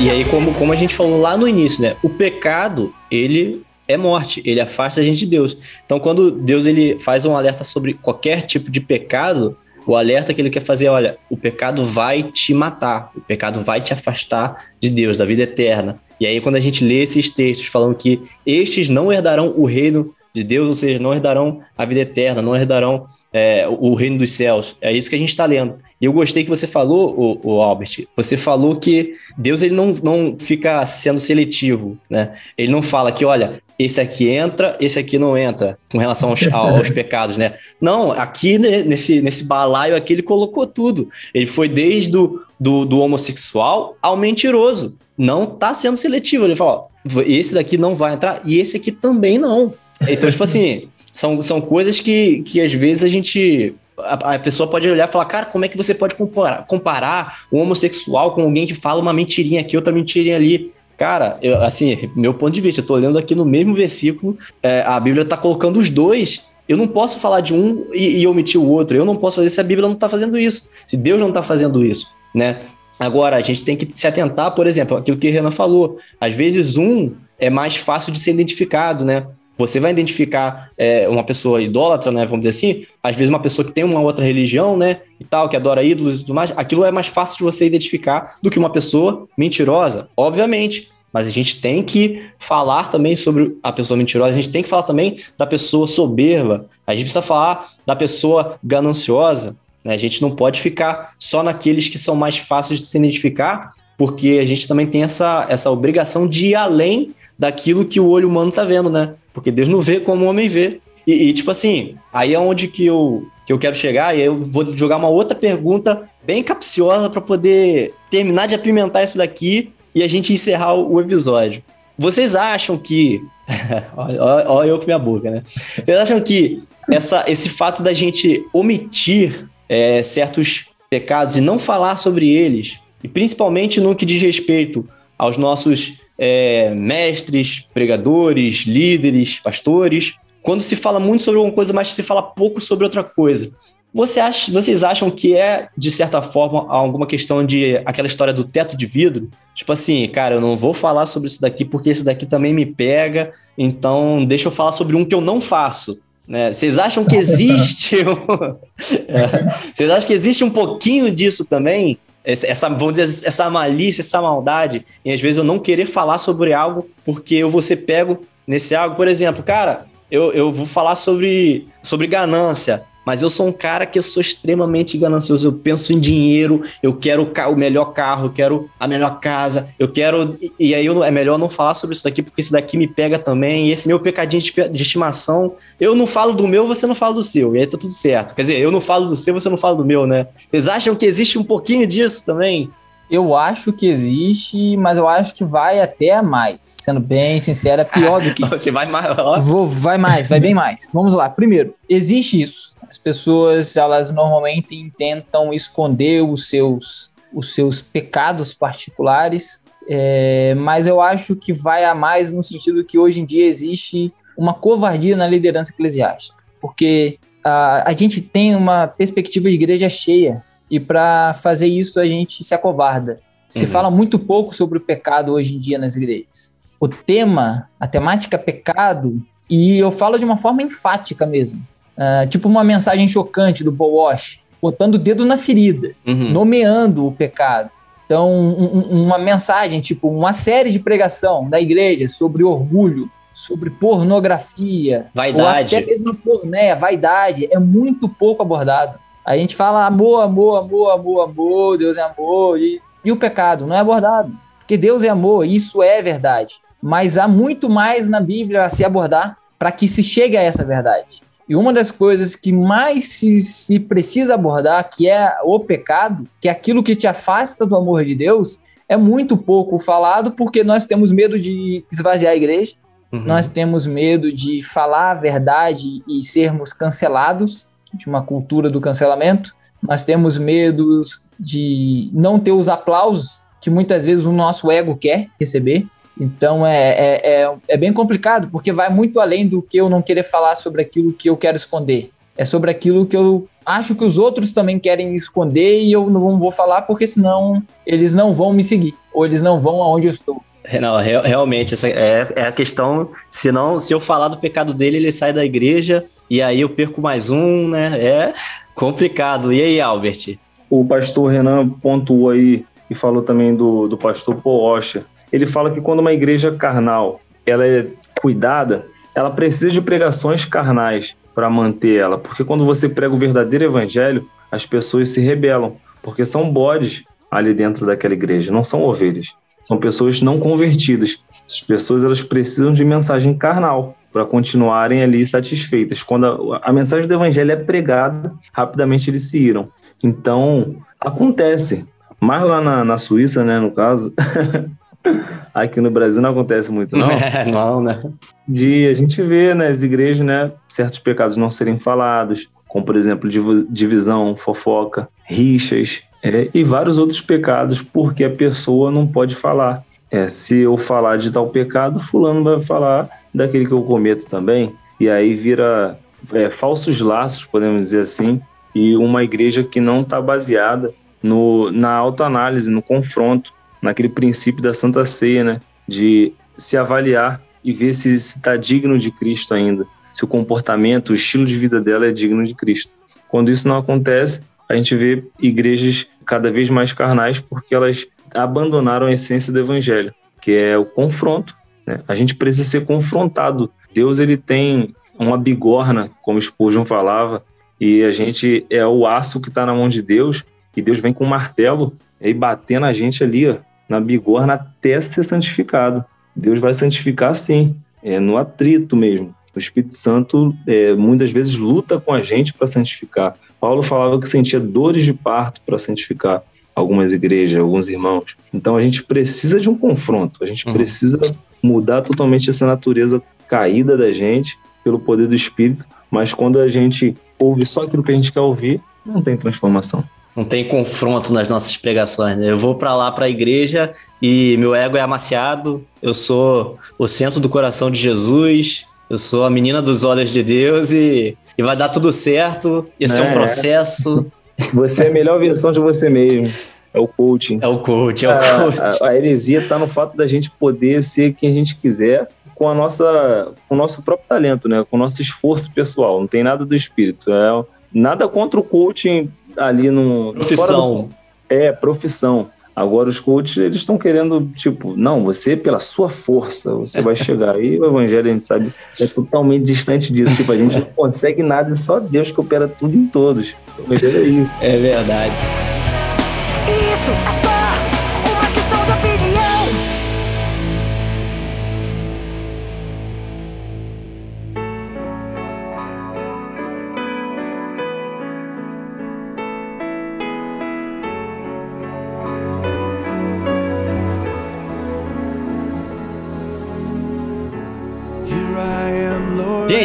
E aí, como, como a gente falou lá no início, né? O pecado, ele é morte, ele afasta a gente de Deus. Então, quando Deus ele faz um alerta sobre qualquer tipo de pecado, o alerta que ele quer fazer é, olha, o pecado vai te matar, o pecado vai te afastar de Deus, da vida eterna. E aí, quando a gente lê esses textos falando que estes não herdarão o reino de Deus, ou seja, não herdarão a vida eterna, não herdarão é, o reino dos céus. É isso que a gente está lendo. E eu gostei que você falou, o, o, Albert, você falou que Deus ele não, não fica sendo seletivo, né? Ele não fala que, olha, esse aqui entra, esse aqui não entra, com relação aos, aos pecados, né? Não, aqui né, nesse, nesse balaio aqui ele colocou tudo. Ele foi desde do, do, do homossexual ao mentiroso. Não está sendo seletivo. Ele fala, ó, esse daqui não vai entrar e esse aqui também não. Então, tipo assim, são, são coisas que, que às vezes a gente. A, a, pessoa pode olhar e falar, cara, como é que você pode comparar, comparar um homossexual com alguém que fala uma mentirinha aqui, outra mentirinha ali? Cara, eu, assim, meu ponto de vista, eu tô olhando aqui no mesmo versículo, é, a Bíblia tá colocando os dois. Eu não posso falar de um e, e omitir o outro. Eu não posso fazer se a Bíblia não tá fazendo isso. Se Deus não tá fazendo isso, né? Agora, a gente tem que se atentar, por exemplo, aquilo que a Renan falou. Às vezes, um é mais fácil de ser identificado, né? Você vai identificar é, uma pessoa idólatra, né? Vamos dizer assim, às vezes uma pessoa que tem uma outra religião, né? E tal, que adora ídolos e tudo mais, aquilo é mais fácil de você identificar do que uma pessoa mentirosa, obviamente. Mas a gente tem que falar também sobre a pessoa mentirosa, a gente tem que falar também da pessoa soberba, a gente precisa falar da pessoa gananciosa. Né? A gente não pode ficar só naqueles que são mais fáceis de se identificar, porque a gente também tem essa, essa obrigação de ir além daquilo que o olho humano está vendo, né? Porque Deus não vê como o homem vê. E, e, tipo assim, aí é onde que eu, que eu quero chegar, e aí eu vou jogar uma outra pergunta bem capciosa para poder terminar de apimentar isso daqui e a gente encerrar o, episódio. Vocês acham que. olha eu com minha boca, né? Vocês acham que essa, esse fato da gente omitir é, certos pecados e não falar sobre eles, e principalmente no que diz respeito aos nossos é, mestres, pregadores, líderes, pastores, quando se fala muito sobre alguma coisa, mas se fala pouco sobre outra coisa. Você acha, vocês acham que é, de certa forma, alguma questão de aquela história do teto de vidro? Tipo assim, cara, eu não vou falar sobre isso daqui porque esse daqui também me pega, então deixa eu falar sobre um que eu não faço. Né? Vocês acham que existe. um... é. Vocês acham que existe um pouquinho disso também? Essa, vamos dizer, essa malícia, essa maldade, e às vezes eu não querer falar sobre algo porque eu vou ser pego nesse algo. Por exemplo, cara, eu, eu vou falar sobre, sobre ganância mas eu sou um cara que eu sou extremamente ganancioso. Eu penso em dinheiro, eu quero o melhor carro, eu quero a melhor casa, eu quero. E aí eu, é melhor não falar sobre isso daqui, porque esse daqui me pega também. E esse meu pecadinho de, de estimação, eu não falo do meu, você não fala do seu. E aí tá tudo certo. Quer dizer, eu não falo do seu, você não fala do meu, né? Vocês acham que existe um pouquinho disso também? Eu acho que existe, mas eu acho que vai até mais. Sendo bem sincero, é pior do que isso. Você vai mais. Vou, vai mais, vai bem mais. Vamos lá. Primeiro, existe isso. As pessoas, elas normalmente tentam esconder os seus, os seus pecados particulares, é, mas eu acho que vai a mais no sentido que hoje em dia existe uma covardia na liderança eclesiástica, porque a, a gente tem uma perspectiva de igreja cheia e para fazer isso a gente se acovarda. Se uhum. fala muito pouco sobre o pecado hoje em dia nas igrejas. O tema, a temática pecado, e eu falo de uma forma enfática mesmo. Uh, tipo uma mensagem chocante do Paul Walsh, botando o dedo na ferida, uhum. nomeando o pecado. Então, um, uma mensagem, tipo uma série de pregação da igreja sobre orgulho, sobre pornografia, Vaidade. até mesmo pornéia, vaidade, é muito pouco abordado. A gente fala amor, amor, amor, amor, amor, Deus é amor, e, e o pecado não é abordado. Porque Deus é amor, isso é verdade. Mas há muito mais na Bíblia a se abordar para que se chegue a essa verdade. E uma das coisas que mais se, se precisa abordar, que é o pecado, que é aquilo que te afasta do amor de Deus, é muito pouco falado porque nós temos medo de esvaziar a igreja, Uhum. nós temos medo de falar a verdade e sermos cancelados, de uma cultura do cancelamento. Nós temos medos de não ter os aplausos que muitas vezes o nosso ego quer receber. Então é, é, é, é bem complicado, porque vai muito além do que eu não querer falar sobre aquilo que eu quero esconder. É sobre aquilo que eu acho que os outros também querem esconder e eu não vou falar, porque senão eles não vão me seguir, ou eles não vão aonde eu estou. Não, re- realmente, essa é, é a questão. Se não, se eu falar do pecado dele, ele sai da igreja e aí eu perco mais um, né? É complicado. E aí, Albert? O pastor Renan pontuou aí e falou também do, do pastor Poocha. Ele fala que quando uma igreja carnal ela é cuidada, ela precisa de pregações carnais para manter ela, porque quando você prega o verdadeiro evangelho, as pessoas se rebelam, porque são bodes ali dentro daquela igreja, não são ovelhas, são pessoas não convertidas. Essas pessoas elas precisam de mensagem carnal para continuarem ali satisfeitas. Quando a, a mensagem do evangelho é pregada, rapidamente eles se iram. Então, acontece. Mas lá na, na Suíça, né, no caso, aqui no Brasil não acontece muito, não. É, não, né? De a gente ver nas igrejas, né, certos pecados não serem falados, como, por exemplo, divisão, fofoca, rixas é, e vários outros pecados, porque a pessoa não pode falar. É, se eu falar de tal pecado, fulano vai falar daquele que eu cometo também, e aí vira é, falsos laços, podemos dizer assim, e uma igreja que não está baseada no, na autoanálise, no confronto, naquele princípio da Santa Ceia, né? De se avaliar e ver se está digno de Cristo ainda, se o comportamento, o estilo de vida dela é digno de Cristo. Quando isso não acontece, a gente vê igrejas cada vez mais carnais porque elas abandonaram a essência do evangelho, que é o confronto. Né? A gente precisa ser confrontado. Deus ele tem uma bigorna, como Spurgeon falava, e a gente é o aço que está na mão de Deus, e Deus vem com um martelo e bater na gente ali, ó, na bigorna, até ser santificado. Deus vai santificar sim, é no atrito mesmo. O Espírito Santo é, muitas vezes luta com a gente para santificar. Paulo falava que sentia dores de parto para santificar algumas igrejas, alguns irmãos. Então a gente precisa de um confronto, a gente Uhum. precisa mudar totalmente essa natureza caída da gente pelo poder do Espírito, mas quando a gente ouve só aquilo que a gente quer ouvir, não tem transformação. Não tem confronto nas nossas pregações, né? Eu vou pra lá pra igreja e meu ego é amaciado, eu sou o centro do coração de Jesus, eu sou a menina dos olhos de Deus e, e vai dar tudo certo, esse é, um É. processo. Você é a melhor versão de você mesmo. É o coaching. É o coach, é o A, coach. a- a heresia está no fato da gente poder ser quem a gente quiser com a nossa, com o nosso próprio talento, né? Com o nosso esforço pessoal. Não tem nada do espírito. É nada contra o coaching ali no Profissão. do- é profissão. Agora os coaches eles estão querendo tipo, não, você pela sua força você vai chegar. E o evangelho a gente sabe é totalmente distante disso. Tipo a gente não consegue nada, é só Deus que opera tudo em todos. O evangelho é isso. É verdade.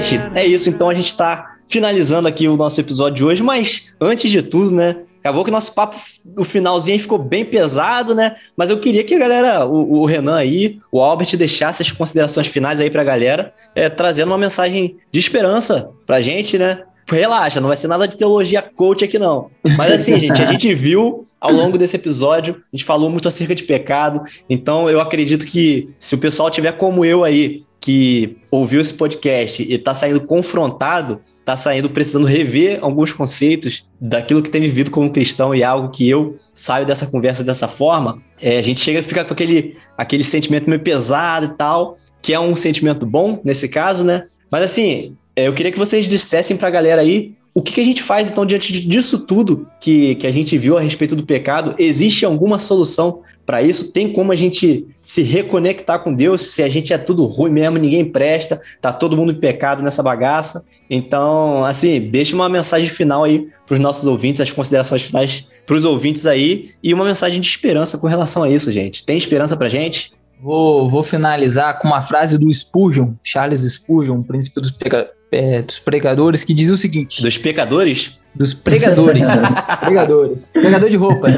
Gente, é isso. Então a gente está finalizando aqui o nosso episódio de hoje, mas antes de tudo, né? Acabou que o nosso papo, o finalzinho ficou bem pesado, né? Mas eu queria que a galera, o, o Renan aí, o Albert, deixasse as considerações finais aí pra galera, é, trazendo uma mensagem de esperança pra gente, né? Relaxa, não vai ser nada de teologia coach aqui, não. Mas assim, gente, a gente viu ao longo desse episódio, a gente falou muito acerca de pecado, então eu acredito que se o pessoal tiver como eu aí, que ouviu esse podcast e tá saindo confrontado, tá saindo precisando rever alguns conceitos daquilo que tem vivido como cristão e algo que eu saio dessa conversa dessa forma, é, a gente chega e fica com aquele, aquele sentimento meio pesado e tal. que é um sentimento bom nesse caso, né? Mas assim, é, eu queria que vocês dissessem pra galera aí o que, que a gente faz então diante disso tudo que, que a gente viu a respeito do pecado. Existe alguma solução para isso? Tem como a gente se reconectar com Deus se a gente é tudo ruim mesmo, ninguém presta, tá todo mundo em pecado nessa bagaça? Então, assim, deixa uma mensagem final aí para os nossos ouvintes, as considerações finais para os ouvintes aí e uma mensagem de esperança com relação a isso, gente. Tem esperança pra gente? Vou, vou finalizar com uma frase do Spurgeon, Charles Spurgeon, príncipe dos, prega- é, dos pregadores, que diz o seguinte: Dos pecadores? dos pregadores, pregadores, pregador de roupa.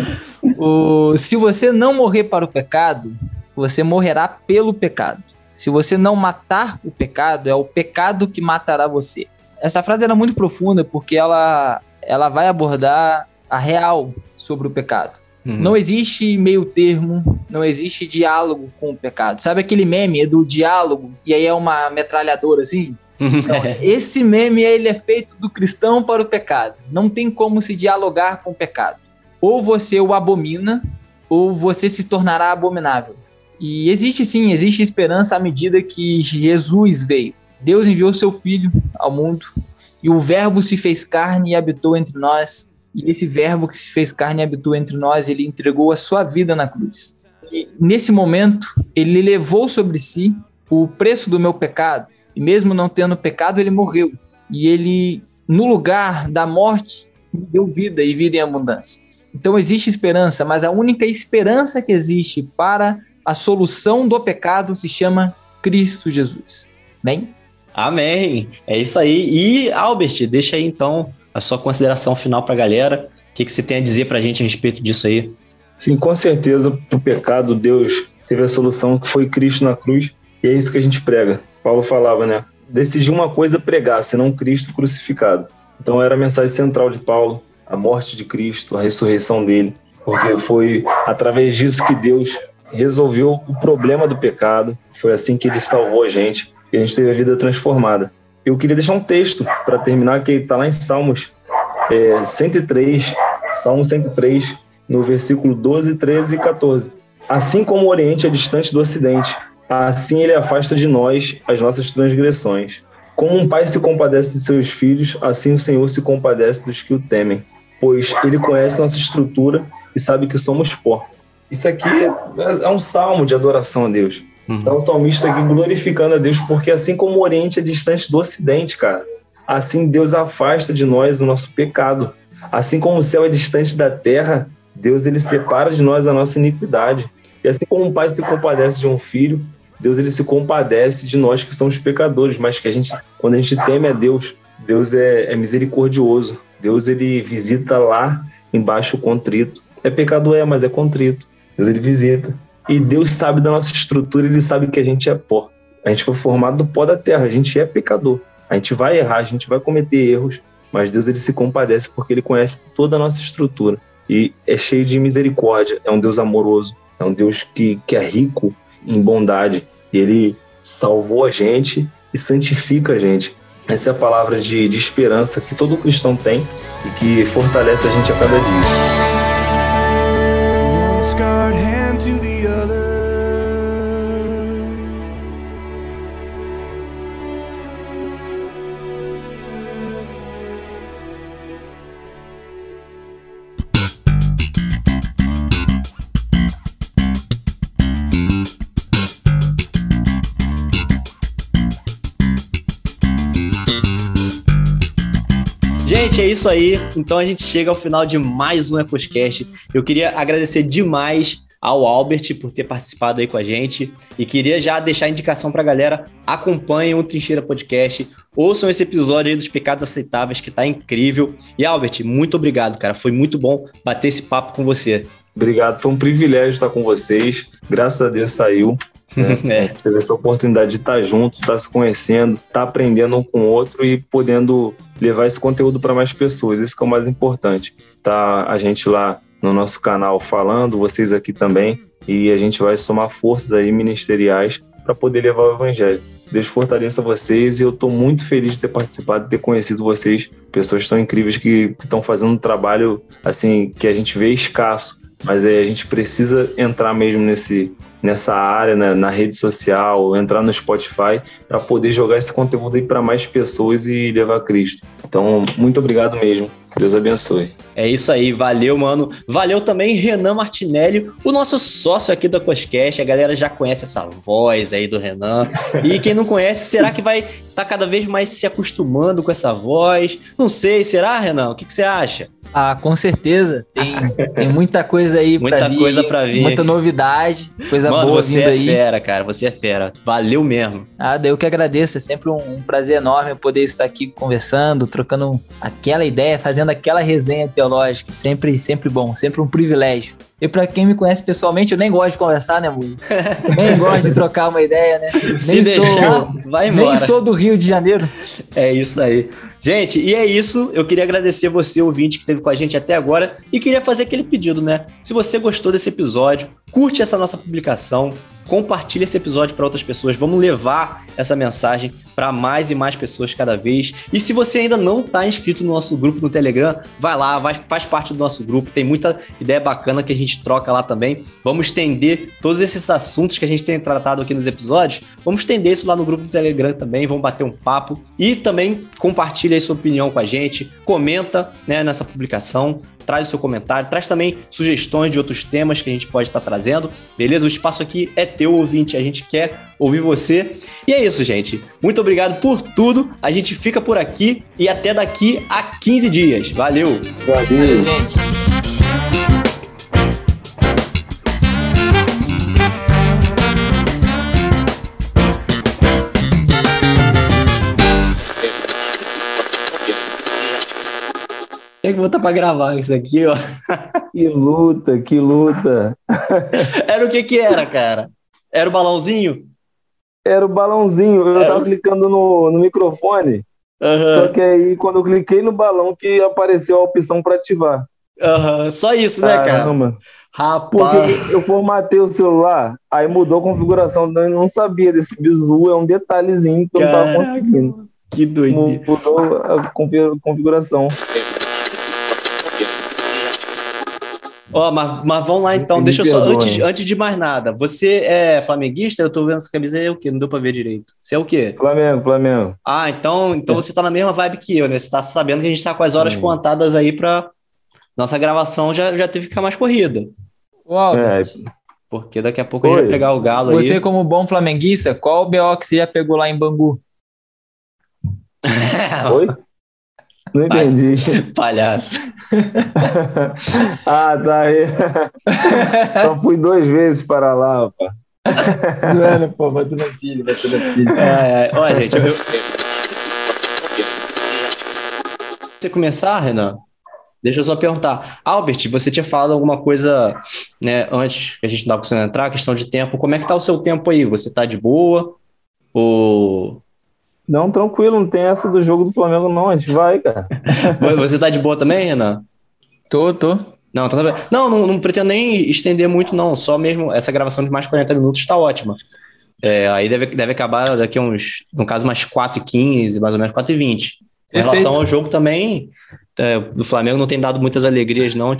O, se você não morrer para o pecado, você morrerá pelo pecado. Se você não matar o pecado, é o pecado que matará você. Essa frase era muito profunda porque ela, ela vai abordar a real sobre o pecado. Uhum. Não existe meio termo, não existe diálogo com o pecado. Sabe aquele meme do diálogo e aí é uma metralhadora assim? Então, esse meme ele é feito do cristão para o pecado. Não tem como se dialogar com o pecado. Ou você o abomina, ou você se tornará abominável. E existe sim, existe esperança à medida que Jesus veio. Deus enviou seu filho ao mundo e o verbo se fez carne e habitou entre nós. E esse verbo que se fez carne e habitou entre nós, ele entregou a sua vida na cruz. E nesse momento, ele levou sobre si o preço do meu pecado. E mesmo não tendo pecado, ele morreu. E ele, no lugar da morte, deu vida e vida em abundância. Então existe esperança, mas a única esperança que existe para a solução do pecado se chama Cristo Jesus. Bem? Amém. É isso aí. E, Albert, deixa aí então a sua consideração final pra galera. O que, que você tem a dizer pra gente a respeito disso aí? Sim, com certeza, pro pecado, Deus teve a solução que foi Cristo na cruz, e é isso que a gente prega. Paulo falava, né? Decidir uma coisa pregar, senão Cristo crucificado. Então era a mensagem central de Paulo, a morte de Cristo, a ressurreição dele, porque foi através disso que Deus resolveu o problema do pecado, foi assim que ele salvou a gente, e a gente teve a vida transformada. Eu queria deixar um texto para terminar, que está lá em Salmos é, 103, Salmo 103, no versículo 12, 13 e 14. Assim como o Oriente é distante do Ocidente, assim ele afasta de nós as nossas transgressões. Como um pai se compadece de seus filhos, assim o Senhor se compadece dos que o temem, pois ele conhece nossa estrutura e sabe que somos pó. Isso aqui é, um salmo de adoração a Deus. Então o salmista aqui glorificando a Deus, porque assim como o Oriente é distante do Ocidente, cara, assim Deus afasta de nós o nosso pecado. Assim como o céu é distante da terra, Deus ele separa de nós a nossa iniquidade. E assim como um pai se compadece de um filho, Deus ele se compadece de nós que somos pecadores, mas que a gente, quando a gente teme a Deus, Deus é, é misericordioso. Deus ele visita lá embaixo o contrito. É pecador é, mas é contrito. Deus ele visita. E Deus sabe da nossa estrutura, ele sabe que a gente é pó. A gente foi formado do pó da terra, a gente é pecador. A gente vai errar, a gente vai cometer erros, mas Deus ele se compadece porque ele conhece toda a nossa estrutura e é cheio de misericórdia, é um Deus amoroso, é um Deus que, que é rico em bondade. Ele salvou a gente e santifica a gente. Essa é a palavra de, de esperança que todo cristão tem e que fortalece a gente a cada dia. Gente, é isso aí. Então a gente chega ao final de mais um EcosCast. Eu queria agradecer demais ao Albert por ter participado aí com a gente e queria já deixar a indicação pra galera, acompanhem o Trincheira Podcast, ouçam esse episódio aí dos Pecados Aceitáveis que tá incrível. E Albert, muito obrigado, cara. Foi muito bom bater esse papo com você. Obrigado, foi um privilégio estar com vocês. Graças a Deus saiu. É. Teve essa oportunidade de estar junto, estar se conhecendo, estar aprendendo um com o outro e podendo levar esse conteúdo para mais pessoas. Isso que é o mais importante. Tá a gente lá no nosso canal falando, vocês aqui também, e a gente vai somar forças aí ministeriais para poder levar o evangelho. Deus fortaleça vocês e eu estou muito feliz de ter participado, de ter conhecido vocês, pessoas tão incríveis que estão fazendo um trabalho assim que a gente vê escasso, mas é, a gente precisa entrar mesmo nesse nessa área, né, na rede social, entrar no Spotify, para poder jogar esse conteúdo aí para mais pessoas e levar Cristo. Então, muito obrigado mesmo. Deus abençoe. É isso aí, valeu, mano. Valeu também Renan Martinelli, o nosso sócio aqui do Coscast. A galera já conhece essa voz aí do Renan. E quem não conhece, será que vai estar tá cada vez mais se acostumando com essa voz? Não sei, será, Renan? O que, que você acha? Ah, com certeza. Tem, tem muita coisa aí Muita pra vir. coisa pra vir. Muita novidade, coisa Mano, boa você vindo é aí. fera, cara. Você é fera. Valeu mesmo. Ah, daí eu que agradeço. É sempre um, um prazer enorme poder estar aqui conversando, trocando aquela ideia, fazendo aquela resenha teológica. Sempre, sempre bom, sempre um privilégio. E pra quem me conhece pessoalmente, eu nem gosto de conversar, né, Mules? nem gosto de trocar uma ideia, né? Se nem deixar, sou, vai nem embora. sou do Rio de Janeiro. É isso aí. Gente, e é isso. Eu queria agradecer você, ouvinte, que esteve com a gente até agora. E queria fazer aquele pedido, né? Se você gostou desse episódio, curte essa nossa publicação, compartilhe esse episódio para outras pessoas. Vamos levar essa mensagem para mais e mais pessoas cada vez. E se você ainda não está inscrito no nosso grupo no Telegram, vai lá, vai, faz parte do nosso grupo. Tem muita ideia bacana que a gente troca lá também. Vamos estender todos esses assuntos que a gente tem tratado aqui nos episódios. Vamos estender isso lá no grupo do Telegram também. Vamos bater um papo. E também compartilha aí sua opinião com a gente. Comenta né, nessa publicação traz o seu comentário, traz também sugestões de outros temas que a gente pode estar trazendo, beleza? O espaço aqui é teu, ouvinte, a gente quer ouvir você. E é isso, gente. Muito obrigado por tudo. A gente fica por aqui e até daqui a 15 dias. Valeu! Valeu. Gente. Tem que botar pra gravar isso aqui, ó. Que luta, que luta. Era o que que era, cara? Era o balãozinho? Era o balãozinho, eu Era tava clicando no, no microfone, Aham, só que aí quando eu cliquei no balão que apareceu a opção para ativar. aham. Só isso, né, cara? Caramba. Rapaz. Porque eu formatei o celular, aí mudou a configuração, eu não sabia desse bizu, é um detalhezinho que eu não tava conseguindo. Que doideira. Mudou a confi- configuração. Ó, mas, mas vamos lá então. Me Deixa eu só, perdoe. antes, antes de mais nada, você é flamenguista? Eu tô vendo essa camisa aí, é o quê? Não deu pra ver direito. Você é o quê? Flamengo, Flamengo. Ah, então, então você tá na mesma vibe que eu, né? Você tá sabendo que a gente tá com as horas Sim. contadas aí pra. Nossa gravação já, já teve que ficar mais corrida. Albert, É, Porque daqui a pouco a gente vai pegar o galo você aí. como bom flamenguista, qual o BO que você já pegou lá em Bangu? Oi? Não entendi. Palhaço. ah, tá aí. Só fui duas vezes para lá, rapaz. Zoando, pô, batendo na pilha, batendo na pilha. É, é. Olha, gente, eu... Você começar, Renan? Deixa eu só perguntar. Albert, você tinha falado alguma coisa, né, antes que a gente não estava conseguindo entrar, questão de tempo. Como é que tá o seu tempo aí? Você tá de boa? Ou Não, tranquilo, não tem essa do jogo do Flamengo, não. A gente vai, cara. você tá de boa também, Renan? Tô, tô. Não, tá. Não, não, não pretendo nem estender muito, não. Só mesmo essa gravação de mais de 40 minutos está ótima. É, aí deve, deve acabar daqui a uns, no caso, mais 4 e 15, mais ou menos 4 e 20. Em Perfeito. relação ao jogo também, é, do Flamengo não tem dado muitas alegrias, não.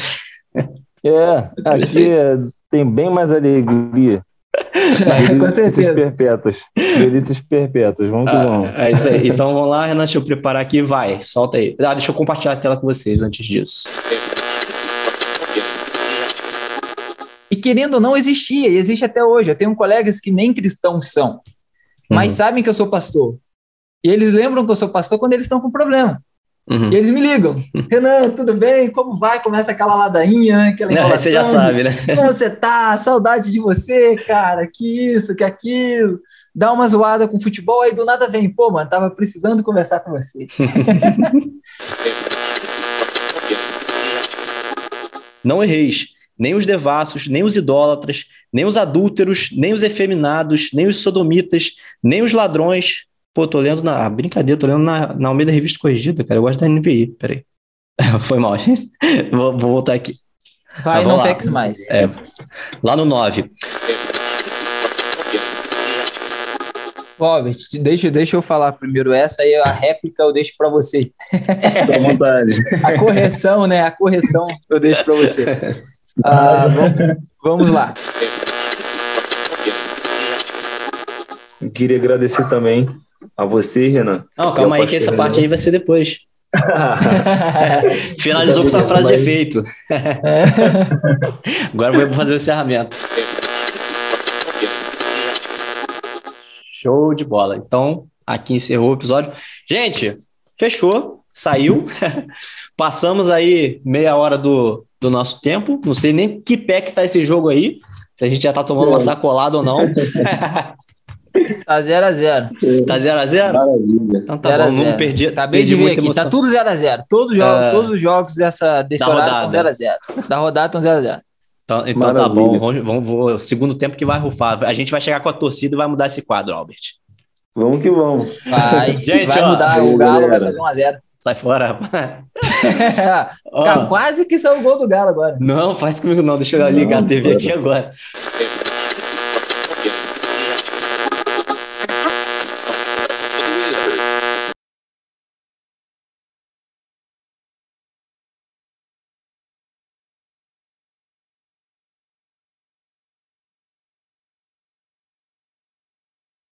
É, aqui é- tem bem mais alegria. Com Delícias certeza. perpétuas. Delícias perpétuas. Vamos que vamos. É isso aí. Então vamos lá, Renan, deixa eu preparar aqui. Vai, solta aí. Ah, deixa eu compartilhar a tela com vocês antes disso. E querendo ou não, existia, e existe até hoje. Eu tenho colegas que nem cristãos são, mas Uhum. sabem que eu sou pastor. E eles lembram que eu sou pastor quando eles estão com problema. Uhum. E eles me ligam. Renan, tudo bem? Como vai? Começa aquela ladainha, aquela É, enrolação. você já sabe, né? Como você tá? Saudade de você, cara. Que isso, que aquilo. Dá uma zoada com futebol, aí do nada vem. Pô, mano, tava precisando conversar com você. Não erreis, nem os devassos, nem os idólatras, nem os adúlteros, nem os efeminados, nem os sodomitas, nem os ladrões. Pô, tô lendo na. Ah, brincadeira, tô lendo na, na Almeida Revista Corrigida, cara. Eu gosto da NVI, peraí. Foi mal, gente. Vou, vou voltar aqui. Vai, Tá, não peques mais. É, lá no 9. Robert, deixa, deixa eu falar primeiro essa, aí a réplica eu deixo pra você. Fica à vontade. A correção, né? A correção eu deixo pra você. Ah, vamos, vamos lá. Eu queria agradecer também a você, Renan. Não, calma aí que essa Renan. parte aí vai ser depois. Finalizou com essa frase de efeito. Agora vou fazer o encerramento. Show de bola. Então, aqui encerrou o episódio. Gente, fechou, saiu. Passamos aí meia hora do, do nosso tempo. Não sei nem que pé que tá esse jogo aí. Se a gente já tá tomando uma sacolada ou não. Tá 0x0. tá 0 a 0 Maravilha. Então tá 0 a bom, não 0. perdi. Acabei perdi de ver aqui, emoção. tá tudo 0x0. Todos, os jogos, É. todos os jogos dessa, desse Da horário rodada. estão 0x0. Da rodada estão 0x0. Então, então tá bom. Vamos, vamos, vamos- segundo tempo que vai rufar. A gente vai chegar com a torcida e vai mudar esse quadro, Albert. Vamos que vamos. Vai, Gente, vai ó, mudar. O Galo vai fazer 1x0. Sai fora, rapaz. Cara, quase que saiu o gol do Galo agora. não, faz comigo não. Deixa eu ligar a TV aqui agora.